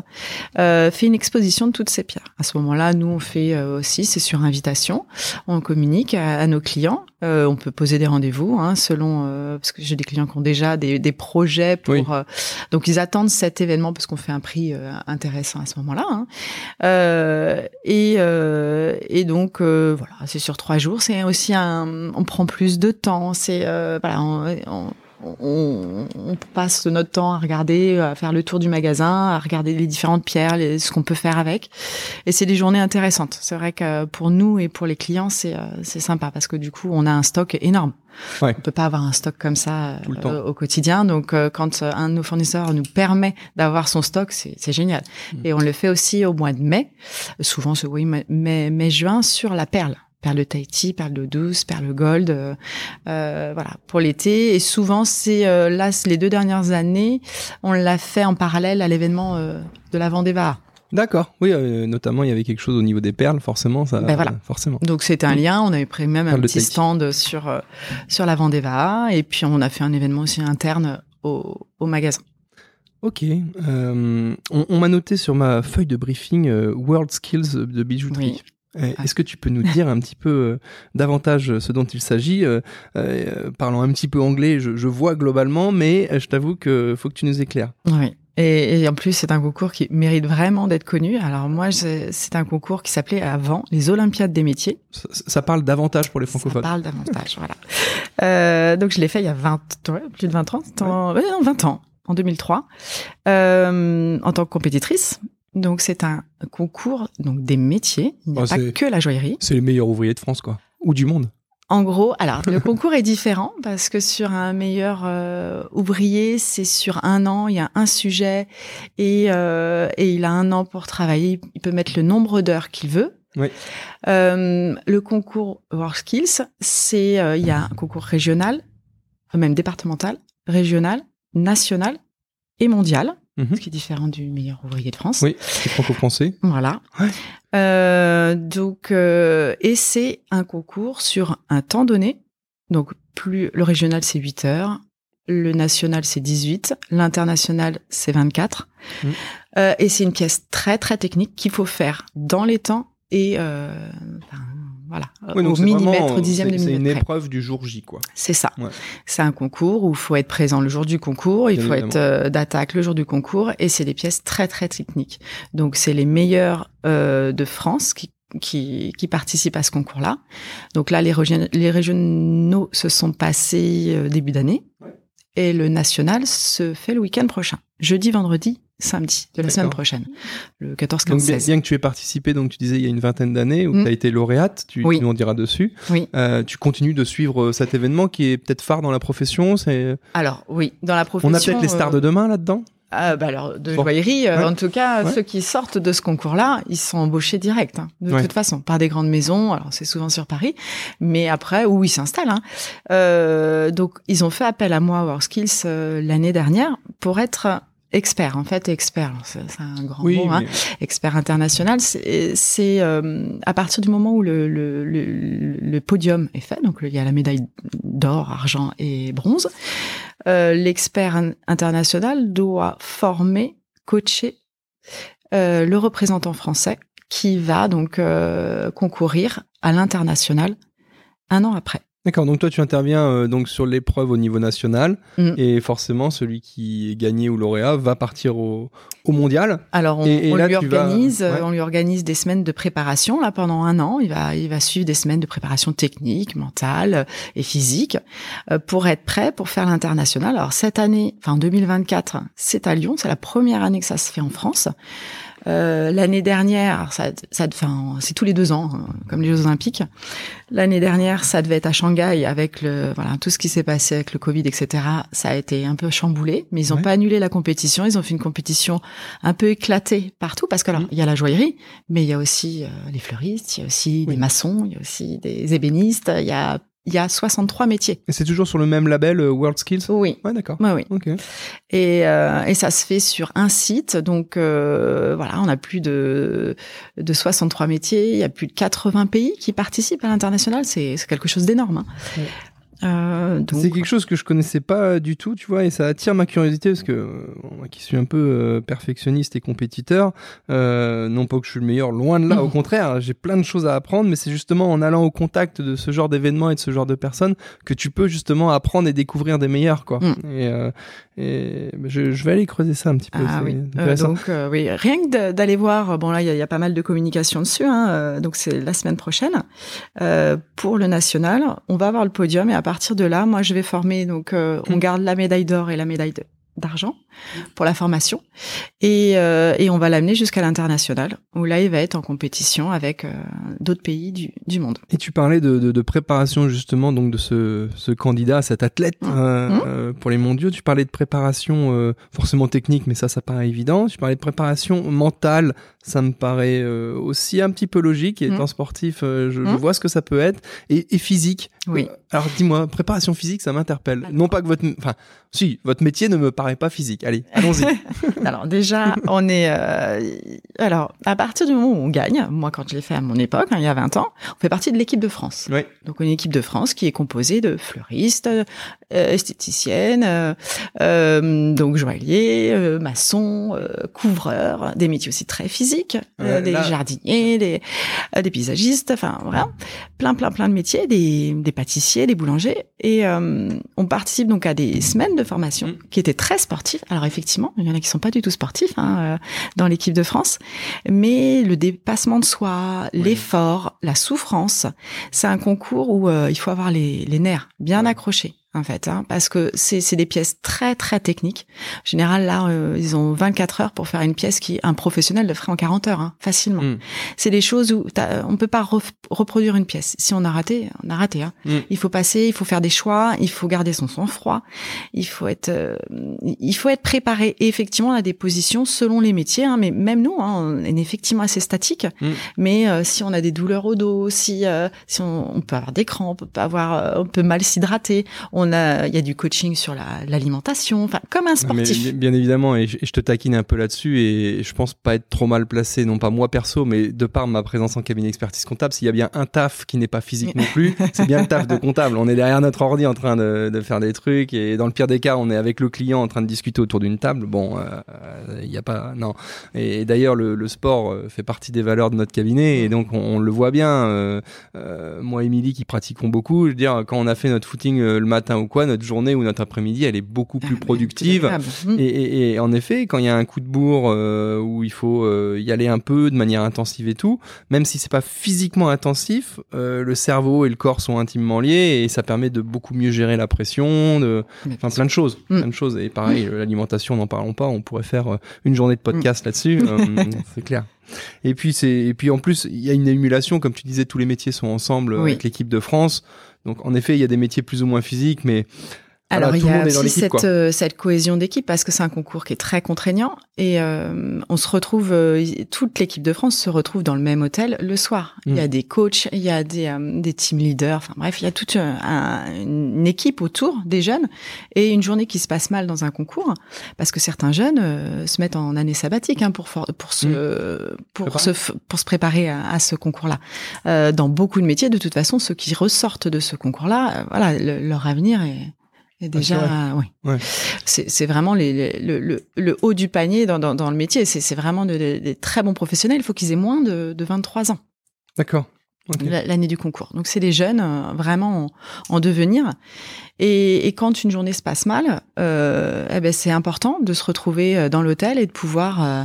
euh, fait une exposition de toutes ces pierres. À ce moment-là, nous on fait euh, aussi, c'est sur invitation, on communique à, à nos clients. Euh, on peut poser des rendez-vous hein, selon parce que j'ai des clients qui ont déjà des, des projets pour Oui. donc ils attendent cet événement parce qu'on fait un prix intéressant à ce moment-là. Hein. Euh, et, euh, et donc euh, voilà, c'est sur trois jours. C'est aussi un, on prend plus de temps. C'est euh, voilà, on, on, on, on passe notre temps à regarder, à faire le tour du magasin, à regarder les différentes pierres, les, ce qu'on peut faire avec. Et c'est des journées intéressantes. C'est vrai que pour nous et pour les clients, c'est euh, c'est sympa parce que du coup, on a un stock énorme. Ouais. On peut pas avoir un stock comme ça euh, au quotidien. Donc, euh, quand euh, un de nos fournisseurs nous permet d'avoir son stock, c'est c'est génial. Mm. Et on le fait aussi au mois de mai. Souvent, c'est oui, mai, mai, mai, juin sur la perle. Perle de Tahiti, perle d'eau douce, perle gold, euh, euh, voilà pour l'été. Et souvent, c'est euh, là c'est les deux dernières années, on l'a fait en parallèle à l'événement euh, de la Vendée. D'accord. Oui, notamment il y avait quelque chose au niveau des perles, forcément. Ça, Ben voilà. Forcément. Donc c'était un lien. On avait pris même un Perle petit Tahiti. stand sur sur la Vendée. Et puis on a fait un événement aussi interne au, au magasin. Ok. Euh, on on m'a noté sur ma feuille de briefing euh, World Skills de bijouterie. Oui. Euh, Est-ce que tu peux nous dire un petit peu euh, davantage ce dont il s'agit euh, euh, Parlant un petit peu anglais, je, je vois globalement, mais euh, je t'avoue que faut que tu nous éclaires. Oui. Et, et en plus, c'est un concours qui mérite vraiment d'être connu. Alors moi, c'est un concours qui s'appelait avant les Olympiades des métiers. Ça, ça parle davantage pour les Ça francophones. parle davantage, [LAUGHS] voilà. Euh, donc je l'ai fait il y a 20, ouais, plus de 20 ans, en- ouais, non, 20 ans, en 2003, euh, en tant que compétitrice. Donc c'est un concours donc des métiers. Il n'y a Oh, pas que la joaillerie. C'est les meilleurs ouvriers de France, quoi. Ou du monde. En gros, alors le [LAUGHS] concours est différent parce que sur un meilleur euh, ouvrier, c'est sur un an, il y a un sujet et, euh, et il a un an pour travailler. Il peut mettre le nombre d'heures qu'il veut. Oui. Euh, le concours WorkSkills, c'est euh, il y a un concours régional, même départemental, régional, national et mondial, Mhm. ce qui est différent du meilleur ouvrier de France. Oui, c'est franco-français. Voilà. Ouais. Euh, donc, euh, et c'est un concours sur un temps donné. Donc, plus le régional c'est 8 heures, le national c'est 18, l'international c'est 24. Mhm. Euh, et c'est une pièce très très technique qu'il faut faire dans les temps et enfin, voilà Oui, au millimètre, vraiment- dixième de c'est- C'est une millimètre. près. épreuve du jour J, quoi. C'est ça. Ouais. C'est un concours où il faut être présent le jour du concours, il Bien faut évidemment. être euh, d'attaque le jour du concours, et c'est des pièces très très techniques. Donc c'est les meilleurs euh, de France qui, qui, qui participent à ce concours-là. Donc là, les, les régionaux se sont passés euh, début d'année, Ouais. et le national se fait le week-end prochain, jeudi, vendredi, samedi de la semaine prochaine, le 14, Donc 15, bien, 16. bien que tu aies participé, donc tu disais il y a une vingtaine d'années, où Mm. tu as été lauréate, tu, Oui. tu nous en diras dessus. Oui. Euh, tu continues de suivre euh, cet événement qui est peut-être phare dans la profession. C'est... Alors oui, dans la profession. On a peut-être les stars euh, de demain là-dedans? Ah, bah alors, de Bon. joaillerie, euh, Ouais. en tout cas, Ouais. ceux qui sortent de ce concours-là, ils sont embauchés direct, hein, de Ouais. toute façon, par des grandes maisons. Alors, c'est souvent sur Paris, mais après, où ils s'installent. Hein. Euh, donc, ils ont fait appel à moi, à WorkSkills, euh, l'année dernière, pour être expert, en fait, expert. Alors, C'est un grand Oui, mot, hein mais- expert international, c'est euh, à partir du moment où le, le, le, le podium est fait, donc il y a la médaille d'or, argent et bronze, euh, l'expert in- international doit former, coacher euh, le représentant français qui va donc euh, concourir à l'international un an après. D'accord, donc toi tu interviens euh, donc sur l'épreuve au niveau national Mm. et forcément celui qui est gagné ou lauréat va partir au, au mondial. Alors on, Et- et on là, lui vas- organise, euh, ouais. on lui organise des semaines de préparation là pendant un an. Il va, il va suivre des semaines de préparation technique, mentale euh, et physique euh, pour être prêt pour faire l'international. Alors cette année, enfin en 2024, c'est à Lyon. C'est la première année que ça se fait en France. Euh, L'année dernière, ça, ça, enfin, c'est tous les deux ans, hein, comme les Jeux Olympiques. L'année dernière, ça devait être à Shanghai avec le, voilà, tout ce qui s'est passé avec le Covid, etc. Ça a été un peu chamboulé, mais ils n'ont Ouais. pas annulé la compétition. Ils ont fait une compétition un peu éclatée partout parce que alors, Mm. il y a la joaillerie, mais il y a aussi euh, les fleuristes, il y a aussi Oui. des maçons, il y a aussi des ébénistes. Il y a, il y a 63 métiers. Et c'est toujours sur le même label euh, World Skills? Oui. Ouais, d'accord. Oui, oui. Ok. Et, euh, et ça se fait sur un site. Donc euh, voilà, on a plus de, de 63 métiers. Il y a plus de 80 pays qui participent à l'international. C'est c'est quelque chose d'énorme. hein. Ouais. Euh, C'est quelque chose que je connaissais pas du tout, tu vois, et ça attire ma curiosité parce que moi qui suis un peu euh, perfectionniste et compétiteur, euh, non pas que je suis le meilleur, loin de là, au [LAUGHS] contraire, j'ai plein de choses à apprendre, mais c'est justement en allant au contact de ce genre d'événements et de ce genre de personnes que tu peux justement apprendre et découvrir des meilleurs, quoi. Mm. Et, et je, je vais aller creuser ça un petit peu. Ah oui. Donc oui, rien que d'a- d'aller voir. Bon là, il y, a- il y a pas mal de communication dessus. Hein, donc c'est la semaine prochaine pour le national. On va avoir le podium et à partir de là, moi je vais former. Donc euh, on garde la médaille d'or et la médaille de- d'argent pour la formation et, euh, et on va l'amener jusqu'à l'international où là il va être en compétition avec euh, d'autres pays du, du monde. Et tu parlais de, de, de préparation justement donc de ce, ce candidat, cet athlète euh, Mhm. euh, pour les mondiaux. Tu parlais de préparation forcément technique, mais ça, ça paraît évident. Tu parlais de préparation mentale, ça me paraît aussi un petit peu logique. Et Mhm. étant sportif, je, je vois ce que ça peut être. Et, et physique. Oui. Alors dis-moi, préparation physique, ça m'interpelle. Non pas que votre, enfin, si votre métier ne me paraît pas physique. Allez, allons-y. [LAUGHS] Alors déjà, on est euh, alors à partir du moment où on gagne, moi quand je l'ai fait à mon époque, hein, il y a 20 ans, on fait partie de l'équipe de France. ouais. Donc une équipe de France qui est composée de fleuristes, euh, esthéticiennes, euh, donc joailliers, maçons, couvreurs, des métiers aussi très physiques, des là- jardiniers, des, des paysagistes, enfin voilà, plein plein plein de métiers, des, des pâtissiers, des boulangers, et on participe donc à des semaines de formation Mm. qui étaient très sportives. Alors effectivement, il y en a qui sont pas du tout sportifs hein, euh, dans l'équipe de France, mais le dépassement de soi, l'effort, la souffrance, c'est un concours où euh, il faut avoir les, les nerfs bien accrochés en fait, hein, parce que c'est des pièces très très techniques. En général, là, euh, ils ont 24 heures pour faire une pièce qui un professionnel le ferait en 40 heures, hein, facilement. Mm. C'est des choses où t'as- on peut pas reproduire une pièce. Si on a raté, on a raté. Hein. Mm. Il faut passer, il faut faire des choix, il faut garder son sang-froid, il faut être, euh, il faut être préparé. Et effectivement, on a des positions selon les métiers, hein, mais même nous, hein, on est effectivement assez statique. Mm. Mais euh, si on a des douleurs au dos, si euh, si on, on peut avoir des crampes, on peut avoir, euh, on peut mal s'hydrater. On a, il y a du coaching sur la- l'alimentation, enfin comme un sportif. bi- bien évidemment, et je, te taquine un peu là-dessus, et je pense pas être trop mal placé, non pas moi perso, mais de par ma présence en cabinet expertise comptable, s'il y a bien un taf qui n'est pas physique non plus, [LAUGHS] c'est bien le taf de comptable. On est derrière notre ordi en train de, de faire des trucs, et dans le pire des cas, on est avec le client en train de discuter autour d'une table. Bon, il n'y a pas, non. Et, d'ailleurs, le, le sport euh, fait partie des valeurs de notre cabinet, et donc on, on le voit bien. euh, euh, moi, Émilie, qui pratiquons beaucoup, je veux dire, quand on a fait notre footing euh, le matin ou quoi, notre journée ou notre après-midi, elle est beaucoup plus Ah, mais productive. agréable. Mm. Et, et- et en effet, quand il y a un coup de bourre euh, où il faut euh, y aller un peu de manière intensive et tout, même si c'est pas physiquement intensif, euh, le cerveau et le corps sont intimement liés et ça permet de beaucoup mieux gérer la pression, de, enfin plein de choses, Mm. plein de choses. Et pareil, l'alimentation, n'en parlons pas, on pourrait faire une journée de podcast là-dessus, [LAUGHS] c'est clair. Et puis c'est et puis en plus il y a une émulation comme tu disais tous les métiers sont ensemble Oui. avec l'équipe de France. Donc en effet il y a des métiers plus ou moins physiques mais Alors tout il y a aussi cette, euh, cette cohésion d'équipe parce que c'est un concours qui est très contraignant et euh, on se retrouve, euh, toute l'équipe de France se retrouve dans le même hôtel le soir. Il y a Mm. des coachs, il y a des, euh, des team leaders, enfin bref, il y a toute un- une équipe autour des jeunes et une journée qui se passe mal dans un concours parce que certains jeunes se mettent en année sabbatique hein, pour for- pour se pour Préparer. se pour se préparer à, à ce concours-là. Euh, dans beaucoup de métiers, de toute façon, ceux qui ressortent de ce concours-là, voilà, le- leur avenir est, déjà, vrai. oui. Ouais. C'est vraiment les, les- le, le, le haut du panier dans, dans, dans le métier. C'est vraiment de- de- des très bons professionnels. Il faut qu'ils aient moins de, de 23 ans D'accord. L'année du concours. Donc c'est des jeunes euh, vraiment en, en devenir. Et, et quand une journée se passe mal, euh, eh ben c'est important de se retrouver euh, dans l'hôtel et de pouvoir euh,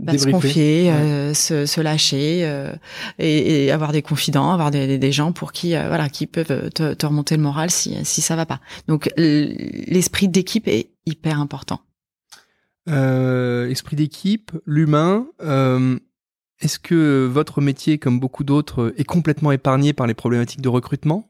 bah, se confier, euh, se, se lâcher euh, et, et avoir des confidents, avoir des, gens pour qui euh, voilà qui peuvent te, te remonter le moral si si ça va pas. Donc l'esprit d'équipe est hyper important. Esprit d'équipe, l'humain. Est-ce que votre métier, comme beaucoup d'autres, est complètement épargné par les problématiques de recrutement?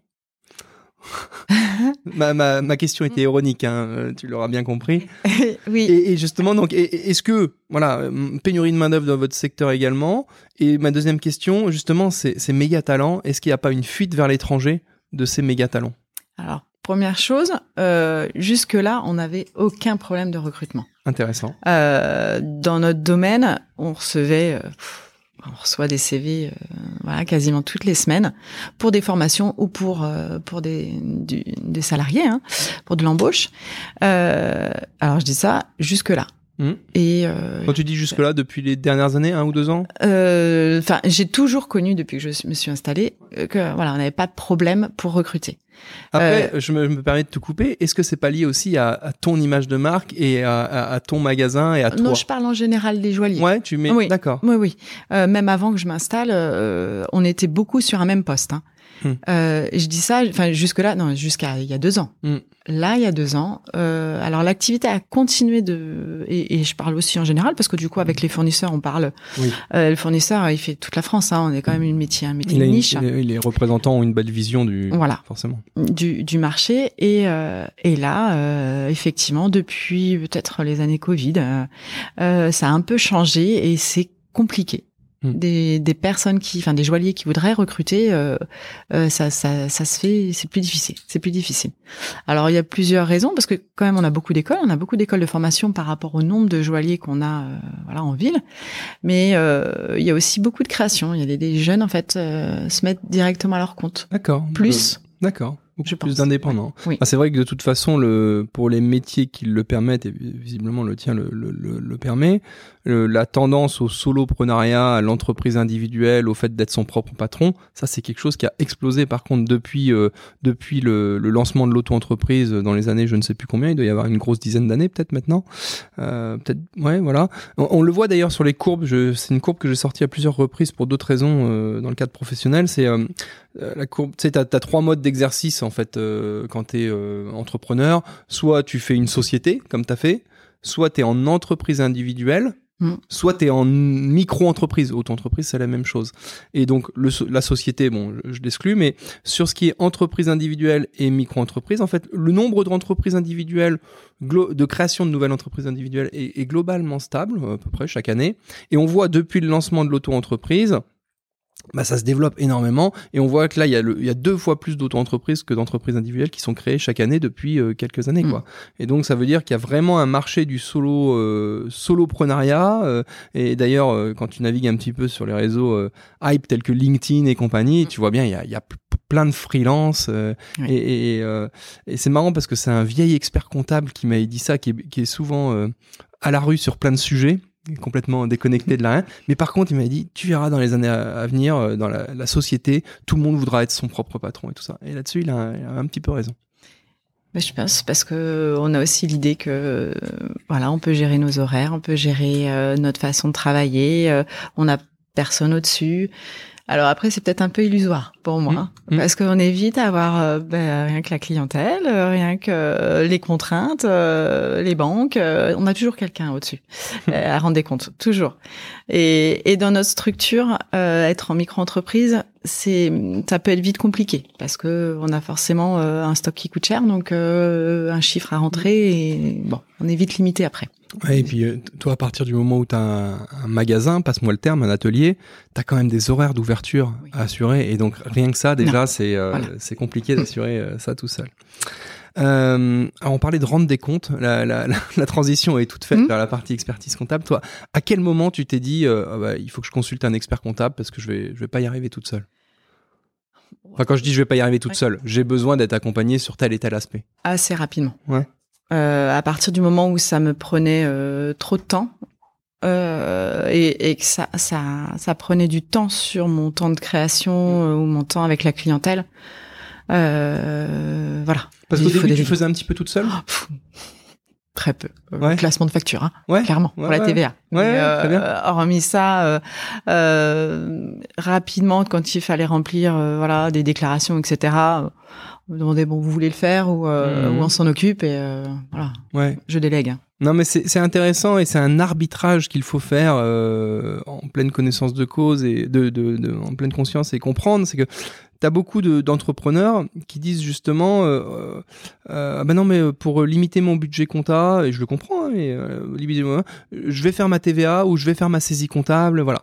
[LAUGHS] ma, ma, ma question était ironique, hein, euh, tu l'auras bien compris. [LAUGHS] oui. Et, et justement, donc, est-ce que, voilà, euh, pénurie de main-d'œuvre dans votre secteur également? Et ma deuxième question, justement, c'est ces méga talents. Est-ce qu'il n'y a pas une fuite vers l'étranger de ces méga talents Alors première chose, euh, jusque là on n'avait aucun problème de recrutement. Intéressant. Euh, dans notre domaine, on recevait euh, pff, on reçoit des CV euh, voilà, quasiment toutes les semaines pour des formations ou pour euh, pour des, des salariés, hein, pour de l'embauche. Euh, alors je dis ça jusque là. Mmh. Et euh, Quand tu dis jusque-là, depuis les dernières années, un ou deux ans euh, enfin, j'ai toujours connu depuis que je me suis installée euh, que voilà, on n'avait pas de problème pour recruter. Après, je, me, je me permets de te couper. Est-ce que c'est pas lié aussi à, à ton image de marque et à, à, à ton magasin et à toi Non, je parle en général des joailliers. Ouais, tu mets. Oui. D'accord. Oui, oui. Euh, même avant que je m'installe, euh, on était beaucoup sur un même poste. Hein. Euh, je dis ça, enfin jusque là, non, jusqu'à il y a deux ans. Hmm. Là, il y a deux ans. Euh, alors l'activité a continué de, et, et je parle aussi en général parce que du coup avec les fournisseurs, on parle. Oui. Euh, le fournisseur, il fait toute la France. Hein, on est quand même une métier, un métier de une- niche a- les représentants ont une belle vision du. Voilà. Forcément. du, du marché. Et, euh, et là, euh, effectivement, depuis peut-être les années Covid, ça a un peu changé et c'est compliqué. Hmm. Des, des personnes qui, enfin des joailliers qui voudraient recruter, euh, euh, ça, ça, ça se fait, c'est plus difficile. C'est plus difficile. Alors il y a plusieurs raisons parce que quand même on a beaucoup d'écoles, on a beaucoup d'écoles de formation par rapport au nombre de joailliers qu'on a, euh, voilà, en ville. Mais euh, il y a aussi beaucoup de création. Il y a des, des jeunes en fait euh, se mettent directement à leur compte. D'accord. Plus. Euh, D'accord. Je plus d'indépendants. Oui. Ah, c'est vrai que de toute façon, le, pour les métiers qui le permettent, et visiblement le tien le, le, le permet, le- la tendance au soloprenariat, à l'entreprise individuelle, au fait d'être son propre patron, ça c'est quelque chose qui a explosé par contre depuis, euh, depuis le, le lancement de l'auto-entreprise dans les années je ne sais plus combien, il doit y avoir une grosse dizaine d'années peut-être maintenant. Euh, peut-être, ouais, voilà. On, le voit d'ailleurs sur les courbes, c'est une courbe que j'ai sortie à plusieurs reprises pour d'autres raisons euh, dans le cadre professionnel, c'est euh, euh, la courbe, tu sais, t'as, t'as trois modes d'exercice en fait euh, quand t'es euh, entrepreneur. Soit tu fais une société comme t'as fait, soit t'es en entreprise individuelle, Mm. soit t'es en micro-entreprise. Auto-entreprise, c'est la même chose. Et donc la société, bon, je, l'exclus, mais sur ce qui est entreprise individuelle et micro-entreprise, en fait, le nombre d'entreprises individuelles, de création de nouvelles entreprises individuelles est globalement stable à peu près chaque année. Et on voit depuis le lancement de l'auto-entreprise bah, ça se développe énormément et on voit que là il y a, le, il y a deux fois plus d'auto-entreprises que d'entreprises individuelles qui sont créées chaque année depuis euh, quelques années Mm. quoi. Et donc ça veut dire qu'il y a vraiment un marché du solo euh, soloprenariat euh, et d'ailleurs euh, quand tu navigues un petit peu sur les réseaux hype tels que LinkedIn et compagnie, tu vois bien il y a, il y a p- plein de freelance Oui. et, et, et c'est marrant parce que c'est un vieil expert comptable qui m'avait dit ça qui est, qui est souvent à la rue sur plein de sujets complètement déconnecté de la rien. Mais par contre, il m'a dit, tu verras dans les années à, venir, euh, dans la, société, tout le monde voudra être son propre patron et tout ça. Et là-dessus, il, a- un petit peu raison. Je pense parce que on a aussi l'idée que euh, voilà, on peut gérer nos horaires, on peut gérer euh, notre façon de travailler, on a personne au-dessus. Alors après, c'est peut-être un peu illusoire pour moi, Mmh, hein, mmh. parce qu'on évite à avoir euh, ben, rien que la clientèle, euh, rien que euh, les contraintes, euh, les banques. on a toujours quelqu'un au-dessus euh, à rendre des comptes, toujours. Et, et dans notre structure, euh, être en micro-entreprise, c'est ça peut être vite compliqué parce que on a forcément euh, un stock qui coûte cher, donc euh, un chiffre à rentrer et bon, on est vite limité après. Ouais, et puis, euh, toi, à partir du moment où tu as un, un magasin, passe-moi le terme, un atelier, tu as quand même des horaires d'ouverture Oui. à assurer. Et donc, rien que ça, déjà, c'est euh, Voilà. c'est compliqué d'assurer euh, ça tout seul. Euh, alors on parlait de rendre des comptes, la, la, la, la transition est toute faite Mhm. vers la partie expertise comptable. Toi, à quel moment tu t'es dit, ah bah, il faut que je consulte un expert comptable parce que je vais, je vais pas y arriver toute seule? Enfin, quand je dis je vais pas y arriver toute Ouais. seule, j'ai besoin d'être accompagné sur tel et tel aspect. Assez rapidement. Ouais. Euh, à partir du moment où ça me prenait euh, trop de temps euh, et, et que ça, ça, ça prenait du temps sur mon temps de création ou mon temps avec la clientèle. Voilà. Parce qu'au début, tu faisais un petit peu toute seule? Très peu. Euh, Ouais. Classement de facture, hein, Ouais. clairement, Ouais, pour la. TVA. Ouais, Mais, ouais, très bien. euh, hormis ça, euh, euh, rapidement, quand il fallait remplir voilà, des déclarations, etc., on me demandait, bon, vous voulez le faire ou, euh, Mhm. ou on s'en occupe et euh, voilà, Ouais. je délègue. hein. Non, mais c'est c'est intéressant et c'est un arbitrage qu'il faut faire euh, en pleine connaissance de cause et de, de, de- en pleine conscience et comprendre. C'est que tu beaucoup de- d'entrepreneurs qui disent justement euh, euh, ah ben non, mais pour limiter mon budget compta, et je le comprends, hein, mais euh, je vais faire ma TVA ou je vais faire ma saisie comptable, voilà.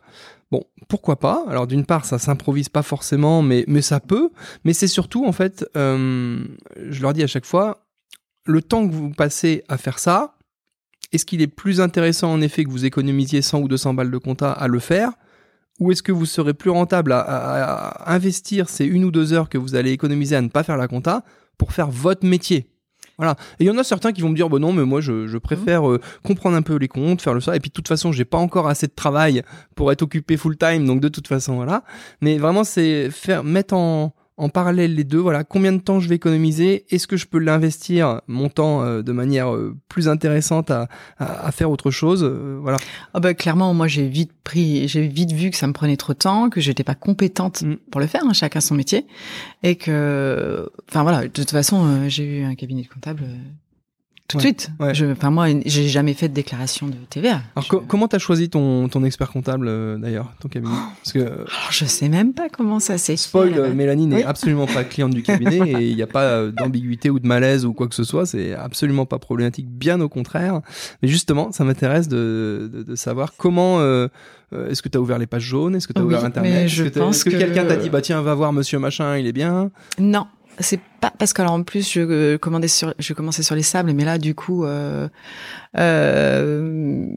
Bon, pourquoi pas? Alors d'une part, ça s'improvise pas forcément, mais, mais ça peut. Mais c'est surtout, en fait, euh, je leur dis à chaque fois, le temps que vous passez à faire ça, est-ce qu'il est plus intéressant en effet que vous économisiez 100 ou 200 balles de compta à le faire ou est-ce que vous serez plus rentable à, à investir ces une ou deux heures que vous allez économiser à ne pas faire la compta pour faire votre métier? Voilà. Et il y en a certains qui vont me dire, bon non, mais moi je, je préfère euh, comprendre un peu les comptes, faire le ça. Et puis de toute façon, j'ai pas encore assez de travail pour être occupé full time, donc de toute façon, voilà. Mais vraiment, c'est faire mettre en en parallèle les deux. Voilà, combien de temps je vais économiser Est-ce que je peux l'investir mon temps euh, de manière euh, plus intéressante à, à, faire autre chose euh, Voilà. Ah bah, clairement, moi j'ai vite pris, j'ai vite vu que ça me prenait trop de temps, que j'étais pas compétente mm. pour le faire. Hein, chacun son métier, et que, enfin voilà, de toute façon, j'ai eu un cabinet de comptable tout de suite. Enfin moi, j'ai jamais fait de déclaration de TVA. Alors comment t'as choisi ton, ton expert comptable euh, d'ailleurs, ton cabinet? Parce que alors, je sais même pas comment ça s'est Spoil, fait, Mélanie n'est absolument pas cliente du cabinet [LAUGHS] et il n'y a pas euh, d'ambiguïté ou de malaise ou quoi que ce soit. C'est absolument pas problématique, bien au contraire. Mais justement, ça m'intéresse de, de, de, savoir comment. Euh, est-ce que tu as ouvert les pages jaunes? Est-ce que tu as ouvert Internet? Est-ce que, est que, que quelqu'un t'a dit bah tiens va voir Monsieur Machin, il est bien? Non, c'est pas parce que alors en plus je euh, commandais sur je commençais sur les sables mais là du coup euh, euh,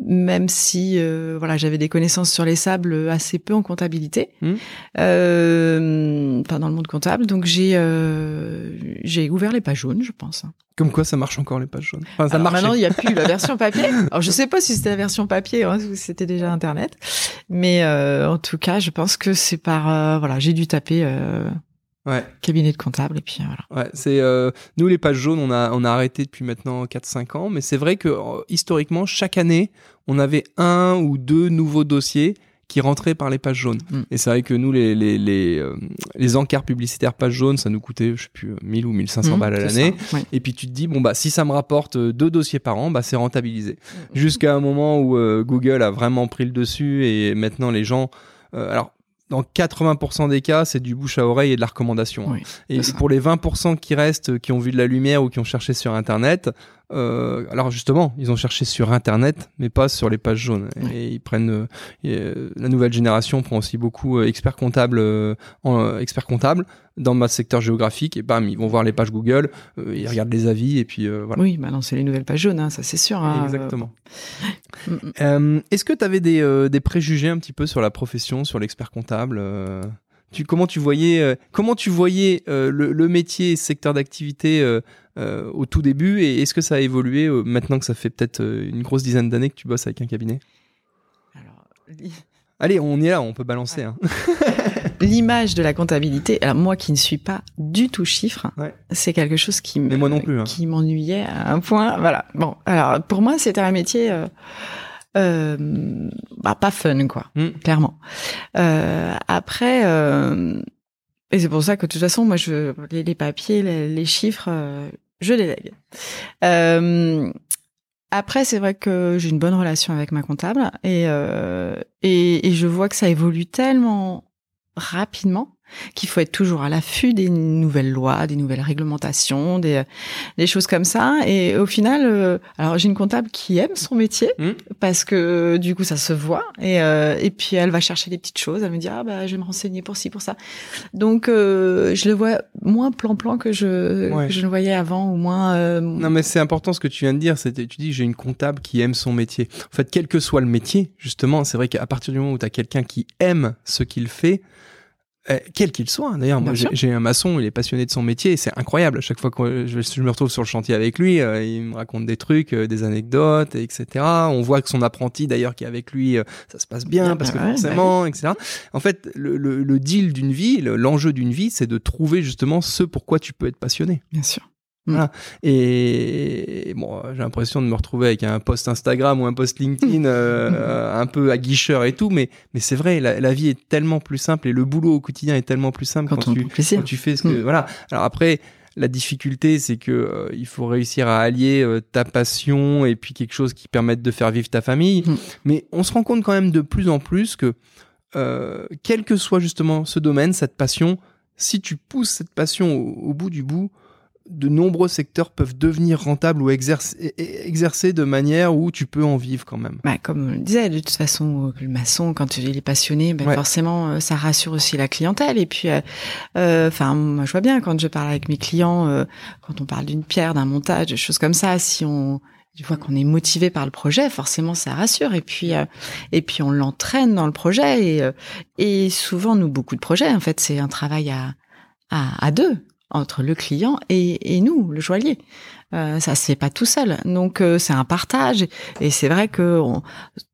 même si euh, voilà j'avais des connaissances sur les sables assez peu en comptabilité mmh. euh, enfin dans le monde comptable donc j'ai j'ai ouvert les pages jaunes je pense. Comme quoi ça marche encore les pages jaunes. Enfin, ça marche maintenant il y a plus la version [LAUGHS] papier. Alors je sais pas si c'était la version papier hein, ou c'était déjà internet mais en tout cas je pense que c'est par voilà j'ai dû taper Ouais. Cabinet de comptable et puis voilà. Ouais, c'est euh, nous les pages jaunes, on a on a arrêté depuis maintenant 4 5 ans, mais c'est vrai que euh, historiquement chaque année, on avait un ou deux nouveaux dossiers qui rentraient par les pages jaunes. Mm. Et c'est vrai que nous les les les, euh, les encarts publicitaires pages jaunes, ça nous coûtait je sais plus 1000 ou 1500 mm, balles à l'année. Et puis tu te dis bon bah si ça me rapporte deux dossiers par an, bah c'est rentabilisé. Mm. Jusqu'à un moment où Google a vraiment pris le dessus et maintenant les gens alors dans 80% des cas, c'est du bouche à oreille et de la recommandation. et pour les 20% qui restent, qui ont vu de la lumière ou qui ont cherché sur Internet, euh, alors justement, ils ont cherché sur Internet, mais pas sur les pages jaunes. Et ils prennent euh, euh, la nouvelle génération prend aussi beaucoup euh, expert comptable, en, expert comptable dans ma secteur géographique et bam, ils vont voir les pages Google, ils regardent les avis et puis voilà. Oui, maintenant c'est les nouvelles pages jaunes, hein, ça c'est sûr. Hein, Exactement. [LAUGHS] Mm, mm. Est-ce que tu avais des, des préjugés un petit peu sur la profession, sur l'expert comptable tu, comment tu voyais, comment tu voyais le, le, métier, secteur d'activité euh, au tout début et est-ce que ça a évolué euh, maintenant que ça fait peut-être euh, une grosse dizaine d'années que tu bosses avec un cabinet? Alors, Allez, on y est là, on peut balancer. Hein. L'image de la comptabilité, alors moi qui ne suis pas du tout chiffre, c'est quelque chose qui hein. qui m'ennuyait à un point. Voilà. Bon, alors pour moi c'était un métier. Euh, euh, bah, pas fun quoi, hmm. clairement. Euh, après, et c'est pour ça que de toute façon, moi, je les, les papiers, les, chiffres, euh, je les lègue. Euh, après, c'est vrai que j'ai une bonne relation avec ma comptable et, euh, et, et je vois que ça évolue tellement rapidement qu'il faut être toujours à l'affût des nouvelles lois, des nouvelles réglementations, des, des choses comme ça. Et au final, euh, alors j'ai une comptable qui aime son métier mmh. parce que du coup ça se voit. Et, euh, et puis elle va chercher des petites choses. Elle me dit ah bah je vais me renseigner pour ci pour ça. Donc euh, je le vois moins plan-plan que je que je le voyais avant ou moins. Non mais c'est important ce que tu viens de dire. C'est tu dis j'ai une comptable qui aime son métier. En fait quel que soit le métier, justement, c'est vrai qu'à partir du moment où tu as quelqu'un qui aime ce qu'il fait euh, quel qu'il soit. Hein. D'ailleurs, moi, j'ai un maçon, il est passionné de son métier, c'est incroyable. À chaque fois que je, me retrouve sur le chantier avec lui, euh, il me raconte des trucs, euh, des anecdotes, etc. On voit que son apprenti, d'ailleurs, qui est avec lui, ça se passe bien parce que forcément, etc. En fait, le, le, le deal d'une vie, l'enjeu d'une vie, c'est de trouver justement ce pourquoi tu peux être passionné. Bien sûr. Mm. Voilà. Et, bon, j'ai l'impression de me retrouver avec un post Instagram ou un post LinkedIn [LAUGHS] euh, un peu aguicheur et tout, mais mais c'est vrai, la, la, vie est tellement plus simple et le boulot au quotidien est tellement plus simple quand, tu, quand tu fais ce que mm. voilà. Alors après. La difficulté, c'est que euh, il faut réussir à allier euh, ta passion et puis quelque chose qui permette de faire vivre ta famille. Mm. Mais on se rend compte quand même de plus en plus que, quel que soit justement ce domaine, cette passion, si tu pousses cette passion au bout du bout, de nombreux secteurs peuvent devenir rentables ou exercer, exercer de manière où tu peux en vivre quand même. Bah, comme on le disait, de toute façon, euh, le maçon, quand il est passionné, bah, forcément, euh, ça rassure aussi la clientèle. Et puis, euh, enfin, moi, je vois bien quand je parle avec mes clients, quand on parle d'une pierre, d'un montage, des choses comme ça, si on il voit qu'on est motivé par le projet, forcément ça rassure. Et puis euh, et puis on l'entraîne dans le projet et euh, et souvent nous beaucoup de projets en fait c'est un travail à à, à deux entre le client et, et nous le joaillier. Euh, ça se fait pas tout seul. Donc euh, c'est un partage et c'est vrai que on,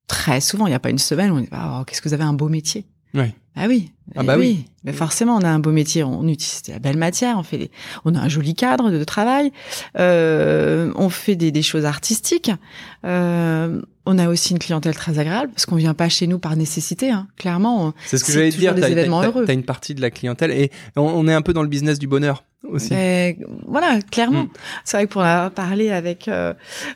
très souvent il n'y a pas une semaine où on dit oh, qu'est-ce que vous avez un beau métier. Ouais. Ah oui. Ah bah oui. Mais forcément, on a un beau métier, on utilise de la belle matière, on fait, des- on a un joli cadre de travail, euh, on fait des, des choses artistiques. Euh, on a aussi une clientèle très agréable parce qu'on vient pas chez nous par nécessité. Hein. Clairement, C'est ce que j'allais dire. des événements heureux. t'as une partie de la clientèle et on, on est un peu dans le business du bonheur aussi. Ben, voilà, clairement. Mm. C'est vrai que pour avoir parlé avec euh,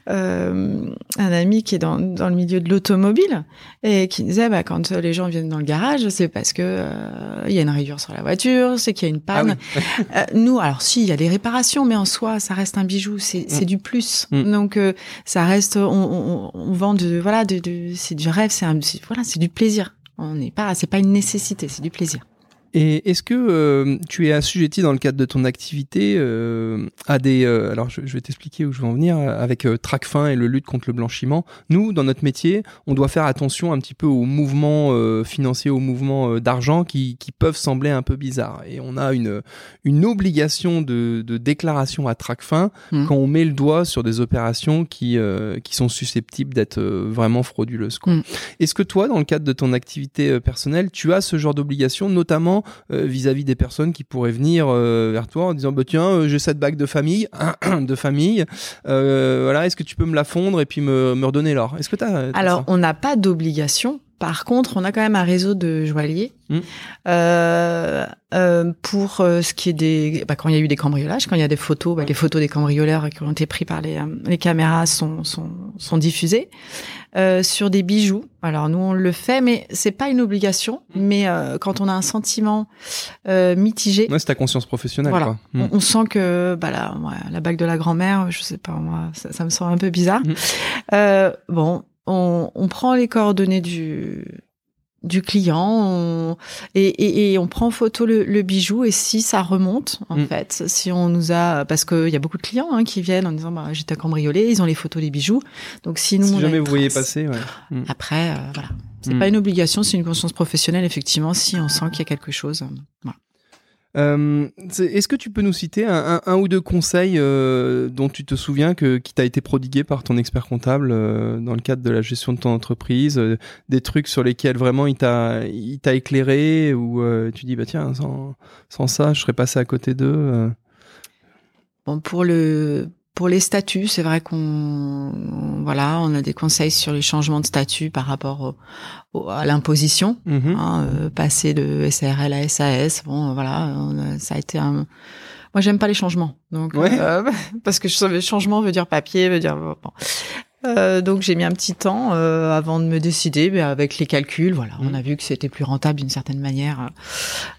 euh, un ami qui est dans, dans le milieu de l'automobile et qui disait bah, quand les gens viennent dans le garage, c'est parce que euh, il y a une rayure sur la voiture, c'est qu'il y a une Ah oui. panne. [LAUGHS] Euh, nous, alors si, il y a des réparations, mais en soi, ça reste un bijou, c'est c'est du plus. Mm. Donc euh, ça reste, on, on, on vend de voilà, de, de c'est du rêve, c'est- voilà, c'est du plaisir. On n'est pas, c'est pas une nécessité, c'est du plaisir. Et est-ce que euh, tu es assujetti dans le cadre de ton activité euh, à des... euh, alors je, je vais t'expliquer où je veux en venir. euh, Avec euh, Tracfin et le lutte contre le blanchiment, nous, dans notre métier, on doit faire attention un petit peu aux mouvements euh, financiers, aux mouvements d'argent qui, qui peuvent sembler un peu bizarres. Et on a une, une obligation de, de déclaration à Tracfin Mhm. quand on met le doigt sur des opérations qui, euh, qui sont susceptibles d'être vraiment frauduleuses. Mhm. Est-ce que toi, dans le cadre de ton activité personnelle, tu as ce genre d'obligation, notamment euh, vis-à-vis des personnes qui pourraient venir euh, vers toi en disant bah, tiens euh, j'ai cette bague de famille [CLEARS THROAT] de famille voilà est-ce que tu peux me la fondre et puis me, me redonner l'or? Est-ce que tu as Alors, on n'a pas d'obligation. Par contre, on a quand même un réseau de joailliers. Mm. euh, euh, pour euh, ce qui est des bah, quand il y a eu des cambriolages, quand il y a des photos, bah, les photos des cambrioleurs qui ont été pris par les, les caméras sont sont, sont diffusées euh, sur des bijoux. Alors nous on le fait, mais c'est pas une obligation. Mais euh, quand on a un sentiment euh, mitigé, ouais, c'est ta conscience professionnelle Voilà. quoi. Mm. on, on sent que bah la, ouais, la bague de la grand-mère, je sais pas moi, ça, ça me semble un peu bizarre. Mhm. Euh, bon, on, on prend les coordonnées du du client on- et, et, et on prend en photo le, le bijou et si ça remonte en Mhm. fait si on nous a parce qu'il y a beaucoup de clients hein, qui viennent en disant bah, j'étais cambriolé ils ont les photos des bijoux donc si nous si on jamais vous voyez passer ouais. Mm. après euh, voilà c'est Mhm. pas une obligation c'est une conscience professionnelle effectivement si on sent qu'il y a quelque chose voilà. Euh, Est-ce que tu peux nous citer un, ou deux conseils euh, dont tu te souviens que, qui t'a été prodigué par ton expert comptable euh, dans le cadre de la gestion de ton entreprise Des trucs sur lesquels vraiment il t'a éclairé ou tu dis bah tiens sans, sans ça je serais passé à côté d'eux. Bon, pour le pour les statuts, c'est vrai qu'on voilà, on a des conseils sur les changements de statut par rapport au- au- à l'imposition, Mhm. hein, euh, passer de SARL à SAS. Bon, voilà, on a- ça a été un. Moi, j'aime pas les changements, donc Ouais. euh, [LAUGHS] parce que je- changement veut dire papier, veut dire bon. Euh, donc j'ai mis un petit temps euh, avant de me décider, mais avec les calculs, voilà, on a vu que c'était plus rentable d'une certaine manière,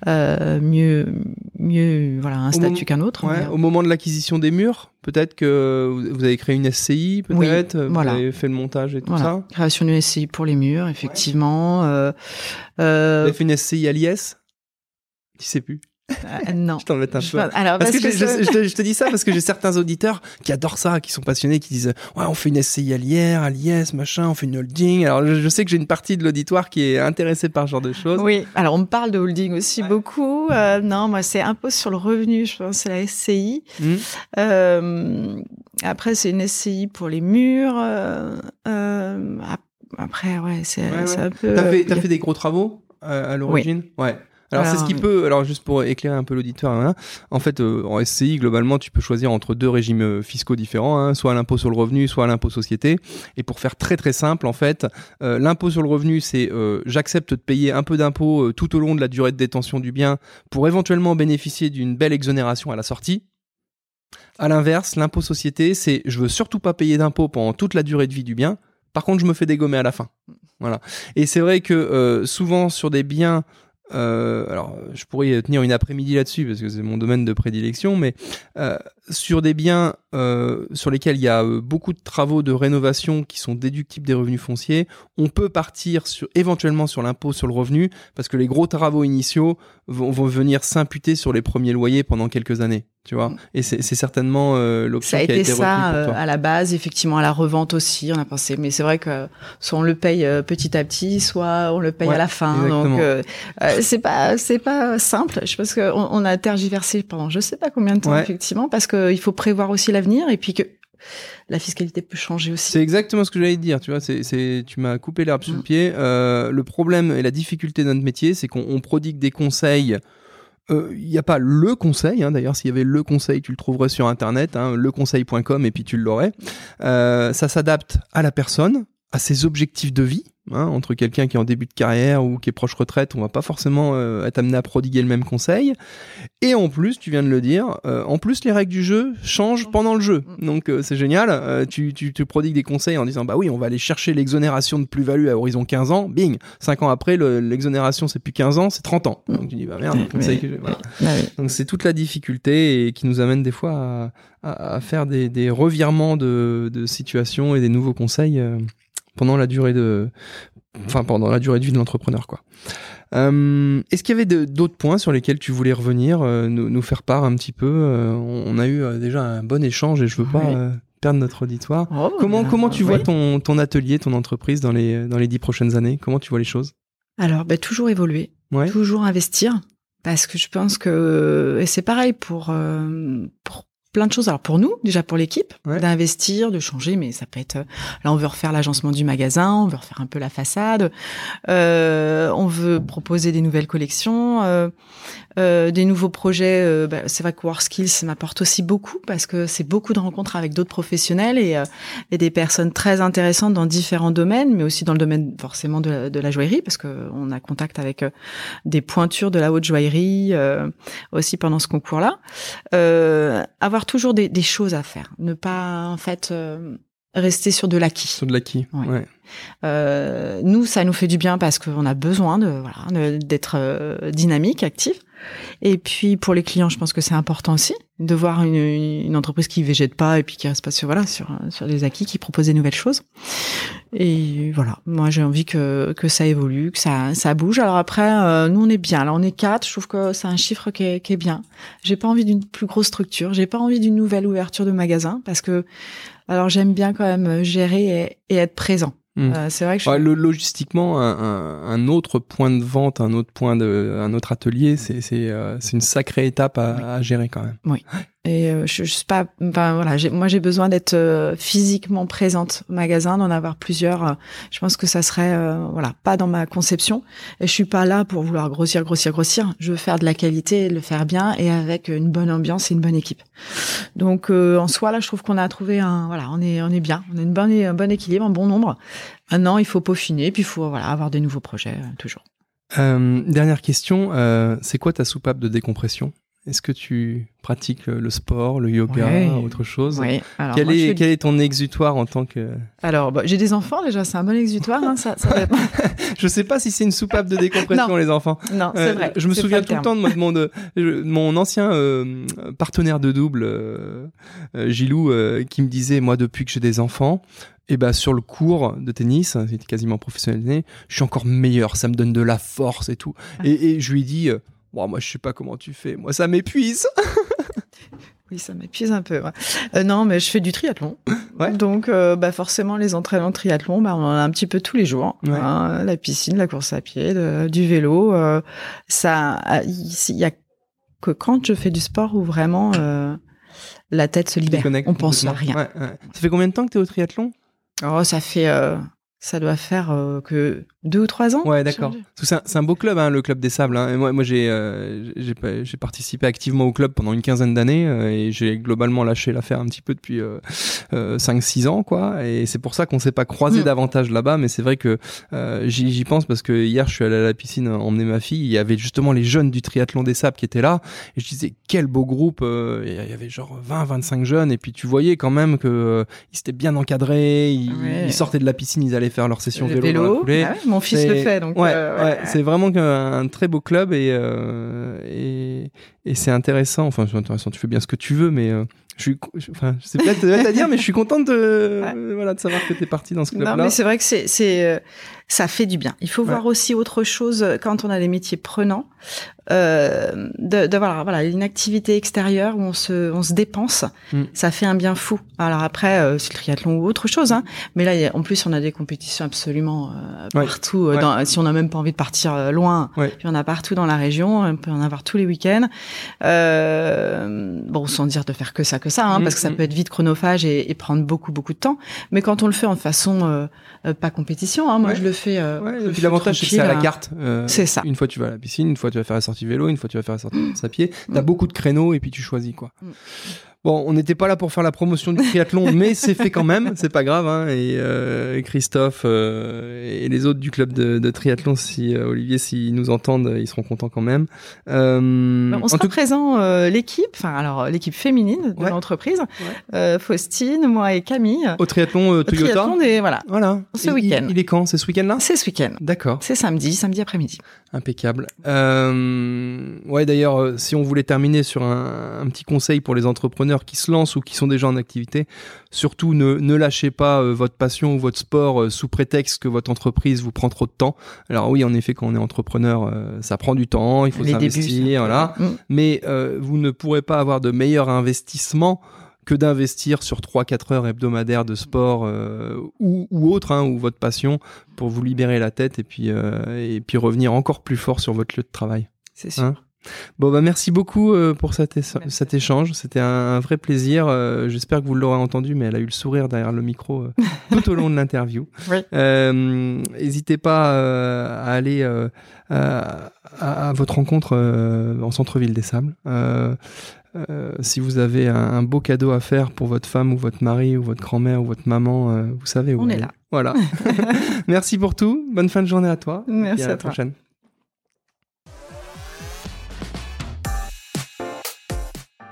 euh, mieux, mieux, voilà, un Au statut qu'un autre. va Ouais, dire. au moment de l'acquisition des murs, peut-être que vous avez créé une SCI, Oui, peut-être, vous voilà. avez fait le montage et tout Voilà, ça. création d'une SCI pour les murs, effectivement. Euh, Vous euh, avez fait une SCI à l'IS Tu sais plus. Euh, non. Je t'embête un Je peu. pense- alors, Parce, parce, que, que, je, je- ça- je te, dis ça parce que j'ai certains auditeurs qui adorent ça, qui sont passionnés, qui disent ouais on fait une SCI à l'IR, à l'IS, machin, on fait une holding. Alors je, je sais que j'ai une partie de l'auditoire qui est intéressée par ce genre de choses. oui, alors on me parle de holding aussi Ouais. beaucoup. Euh, non, moi c'est impôt sur le revenu, je pense, c'est la SCI. Hmm. Euh, après, c'est une SCI pour les murs. ap- après, ouais, c'est Ouais, un peu. T'as fait, t'as fait des gros travaux à l'origine? Ouais. Alors, c'est ce qui peut, alors juste pour éclairer un peu l'auditeur, hein, en fait, euh, en SCI, globalement, tu peux choisir entre deux régimes euh, fiscaux différents, hein, soit l'impôt sur le revenu, soit l'impôt société. Et pour faire très très simple, en fait, euh, l'impôt sur le revenu, c'est euh, j'accepte de payer un peu d'impôt tout au long de la durée de détention du bien pour éventuellement bénéficier d'une belle exonération à la sortie. À l'inverse, l'impôt société, c'est je veux surtout pas payer d'impôt pendant toute la durée de vie du bien. Par contre, je me fais dégommer à la fin. Voilà. Et c'est vrai que euh, souvent sur des biens euh, alors, je pourrais tenir une après-midi là-dessus parce que c'est mon domaine de prédilection, mais euh, sur des biens euh, sur lesquels il y a beaucoup de travaux de rénovation qui sont déductibles des revenus fonciers, on peut partir sur, éventuellement sur l'impôt sur le revenu parce que les gros travaux initiaux vont, vont venir s'imputer sur les premiers loyers pendant quelques années. tu vois. Et c'est certainement euh, l'option qui a été ça pour toi. à la base, effectivement, à la revente aussi, on a pensé. Mais c'est vrai que soit on le paye petit à petit, soit on le paye à la fin. Donc c'est pas c'est pas simple. Je pense qu'on on a tergiversé pendant je sais pas combien de temps effectivement, parce qu'il faut prévoir aussi l'avenir et puis que la fiscalité peut changer aussi. C'est exactement ce que j'allais dire, tu vois. C'est, tu m'as coupé l'herbe sous le mm. pied. Euh, le problème et la difficulté de notre métier, c'est qu'on prodigue des conseils. Il euh, n'y a pas le conseil, hein. d'ailleurs s'il y avait le conseil, tu le trouverais sur internet, hein, leconseil.com et puis tu l'aurais. Euh, ça s'adapte à la personne, à ses objectifs de vie. Hein, entre quelqu'un qui est en début de carrière ou qui est proche retraite, on va pas forcément euh, être amené à prodiguer le même conseil. Et en plus, tu viens de le dire, euh, en plus les règles du jeu changent pendant le jeu. Donc euh, c'est génial. tu, tu te prodigues des conseils en disant bah oui, on va aller chercher l'exonération de plus-value à horizon 15 ans. Bing, 5 ans après, l'exonération c'est plus 15 ans, c'est 30 ans. Donc tu dis bah merde, conseil que voilà. Bah Donc c'est toute la difficulté et qui nous amène des fois à, à, faire des, des revirements de, de situation et des nouveaux conseils pendant la durée de, enfin pendant la durée de vie de l'entrepreneur, quoi. Euh, Est-ce qu'il y avait d'autres points sur lesquels tu voulais revenir, euh, nous, nous, faire part un petit peu euh, on, a eu déjà un bon échange et je veux pas perdre notre auditoire. Oh, comment comment tu vois ton, ton atelier, ton entreprise dans les dans les dix prochaines années? Comment tu vois les choses? Alors, ben, toujours évoluer, toujours investir, parce que je pense que et c'est pareil pour pour plein de choses. Alors pour nous, déjà pour l'équipe, d'investir, de changer, mais ça peut être là on veut refaire l'agencement du magasin, on veut refaire un peu la façade, euh, on veut proposer des nouvelles collections, euh, euh, des nouveaux projets. Euh, bah, c'est vrai que WorkSkills m'apporte aussi beaucoup parce que c'est beaucoup de rencontres avec d'autres professionnels et, euh, et, des personnes très intéressantes dans différents domaines, mais aussi dans le domaine forcément de la, de la joaillerie parce que on a contact avec des pointures de la haute joaillerie aussi pendant ce concours-là. avoir toujours des, choses à faire. Ne pas, en fait, euh, rester sur de l'acquis. Sur de l'acquis, ouais. Euh, nous, ça nous fait du bien parce qu'on a besoin de voilà d'être euh, dynamique, actif. Et puis pour les clients, je pense que c'est important aussi de voir une, une, entreprise qui végète pas et puis qui reste pas sur voilà sur sur les acquis, qui propose des nouvelles choses. Et voilà, moi j'ai envie que que ça évolue, que ça ça bouge. Alors après, euh, nous on est bien. Là on est quatre. Je trouve que c'est un chiffre qui est, qui est bien. J'ai pas envie d'une plus grosse structure. J'ai pas envie d'une nouvelle ouverture de magasin parce que alors j'aime bien quand même gérer et être présent. Hmm. Euh, c'est vrai que je... le, logistiquement, un, un, autre point de vente, un autre point de, un autre atelier, c'est c'est euh, une sacrée étape à, à, gérer quand même. Oui. [LAUGHS] Et euh, je, je suis pas, enfin voilà, moi j'ai besoin d'être euh, physiquement présente au magasin, d'en avoir plusieurs. je pense que ça serait, voilà, pas dans ma conception. Et je suis pas là pour vouloir grossir, grossir, grossir. Je veux faire de la qualité, le faire bien et avec une bonne ambiance et une bonne équipe. Donc en soi là, je trouve qu'on a trouvé un, voilà, on est on est bien, on a une bonne un bon équilibre, un bon nombre. Maintenant, il faut peaufiner, puis il faut voilà, avoir des nouveaux projets, euh, toujours. Euh, dernière question, euh, c'est quoi ta soupape de décompression? Est-ce que tu pratiques le sport, le yoga, autre chose oui. Alors, quel, est, quel est ton exutoire en tant que... Alors, bah, j'ai des enfants déjà, c'est un bon exutoire. Hein, ça, ça [LAUGHS] je sais pas si c'est une soupape de décompression, les enfants. Non, c'est vrai. Je me souviens tout le, temps de, mon, de, mon ancien partenaire de double, Gilou, qui me disait, moi, depuis que j'ai des enfants, et bah sur le cours de tennis, c'était hein, quasiment professionnel, je suis encore meilleur, ça me donne de la force et tout. Ah. Et, je lui dis, euh, moi je sais pas comment tu fais, moi ça m'épuise. [LAUGHS] oui, ça m'épuise un peu. Euh, non, mais je fais du triathlon. Donc euh, bah forcément les entraînements de triathlon, bah, on en a un petit peu tous les jours. Hein. la piscine, la course à pied, du vélo. ça, il y a que quand je fais du sport où vraiment la tête se libère. On pense à rien. Ça fait combien de temps que tu es au triathlon? Oh, ça fait, euh, ça doit faire euh, que deux ou trois ans. Ouais, d'accord. C'est un, beau club, hein, le club des sables. Hein. Et moi, moi j'ai euh, j'ai participé activement au club pendant une quinzaine d'années euh, et j'ai globalement lâché l'affaire un petit peu depuis euh, 5-6 euh, ans, quoi. Et c'est pour ça qu'on s'est pas croisé mm. davantage là-bas. Mais c'est vrai que j'y pense parce que hier, je suis allé à la piscine emmener ma fille. Il y avait justement les jeunes du triathlon des sables qui étaient là. Et je disais, quel beau groupe. Il y avait genre 20-25 jeunes. Et puis tu voyais quand même que ils étaient bien encadrés. Ils, sortaient de la piscine, ils allaient faire leur session vélo. vélo. Ah mon fils le fait. Donc ouais, euh, ouais. c'est vraiment un, très beau club et, euh, et, et c'est intéressant. Enfin, c'est intéressant. Tu fais bien ce que tu veux, mais euh, je suis, enfin, sais peut-être à dire, mais je suis contente de, voilà, de savoir que tu es parti dans ce club-là. Non, mais c'est vrai que c'est, c'est, ça fait du bien. Il faut voir aussi autre chose quand on a des métiers prenants. Euh, de, de voilà, voilà, une activité extérieure où on se, on se dépense, Mm. ça fait un bien fou. Alors après, euh, c'est le triathlon ou autre chose, hein. Mais là, il y a- en plus, on a des compétitions absolument euh, Ouais. partout. euh, Ouais. dans- si on n'a même pas envie de partir euh, loin, Ouais. puis on a partout dans la région. On peut en avoir tous les week-ends. Euh, bon, sans dire de faire que ça, que ça, hein, Mm, parce que ça mm. peut être vite chronophage et, et prendre beaucoup, beaucoup de temps. Mais quand on le fait en façon euh, euh, pas compétition, hein, moi je le fais. euh, Ouais, et puis l'avantage, c'est que c'est à la tranquille, carte. Euh, C'est ça. Une fois, tu vas à la piscine, une fois, tu vas faire la sortie vélo, une fois, tu vas faire la sortie Mm. à pied. T'as beaucoup de créneaux et puis tu choisis, quoi. Bon, on n'était pas là pour faire la promotion du triathlon, [LAUGHS] mais c'est fait quand même, c'est pas grave. Hein, et euh, Christophe euh, et les autres du club de, de triathlon, si euh, Olivier, s'ils nous entendent, ils seront contents quand même. Euh, On sera tout- présent euh, l'équipe, enfin alors l'équipe féminine de Ouais. l'entreprise, Ouais. euh, Faustine, moi et Camille. au triathlon euh, Au Toyota. triathlon des voilà, Voilà. Ce week-end. Il, il est quand? C'est ce week-end-là? C'est ce week-end. D'accord. C'est samedi, samedi après-midi. Impeccable. Euh, ouais, d'ailleurs, si on voulait terminer sur un, un petit conseil pour les entrepreneurs qui se lancent ou qui sont déjà en activité, surtout ne, ne lâchez pas euh, votre passion ou votre sport euh, sous prétexte que votre entreprise vous prend trop de temps. Alors oui, en effet, quand on est entrepreneur, euh, ça prend du temps, il faut s'investir, voilà. Mm. Mais vous ne pourrez pas avoir de meilleur investissement que d'investir sur 3-4 heures hebdomadaires de sport euh, ou, ou autre, hein, ou votre passion, pour vous libérer la tête et puis, euh, et puis revenir encore plus fort sur votre lieu de travail. C'est sûr. Hein? Bon, bah merci beaucoup euh, pour cet, échange. C'était un, un vrai plaisir. Euh, J'espère que vous l'aurez entendu, mais elle a eu le sourire derrière le micro euh, [LAUGHS] tout au long de l'interview. Oui. N'hésitez pas à aller à, votre rencontre en centre-ville des Sables. Si vous avez un, un beau cadeau à faire pour votre femme ou votre mari ou votre grand-mère ou votre maman, vous savez où On est là. Voilà. [LAUGHS] Merci pour tout. Bonne fin de journée à toi. Merci Et à à la toi. prochaine.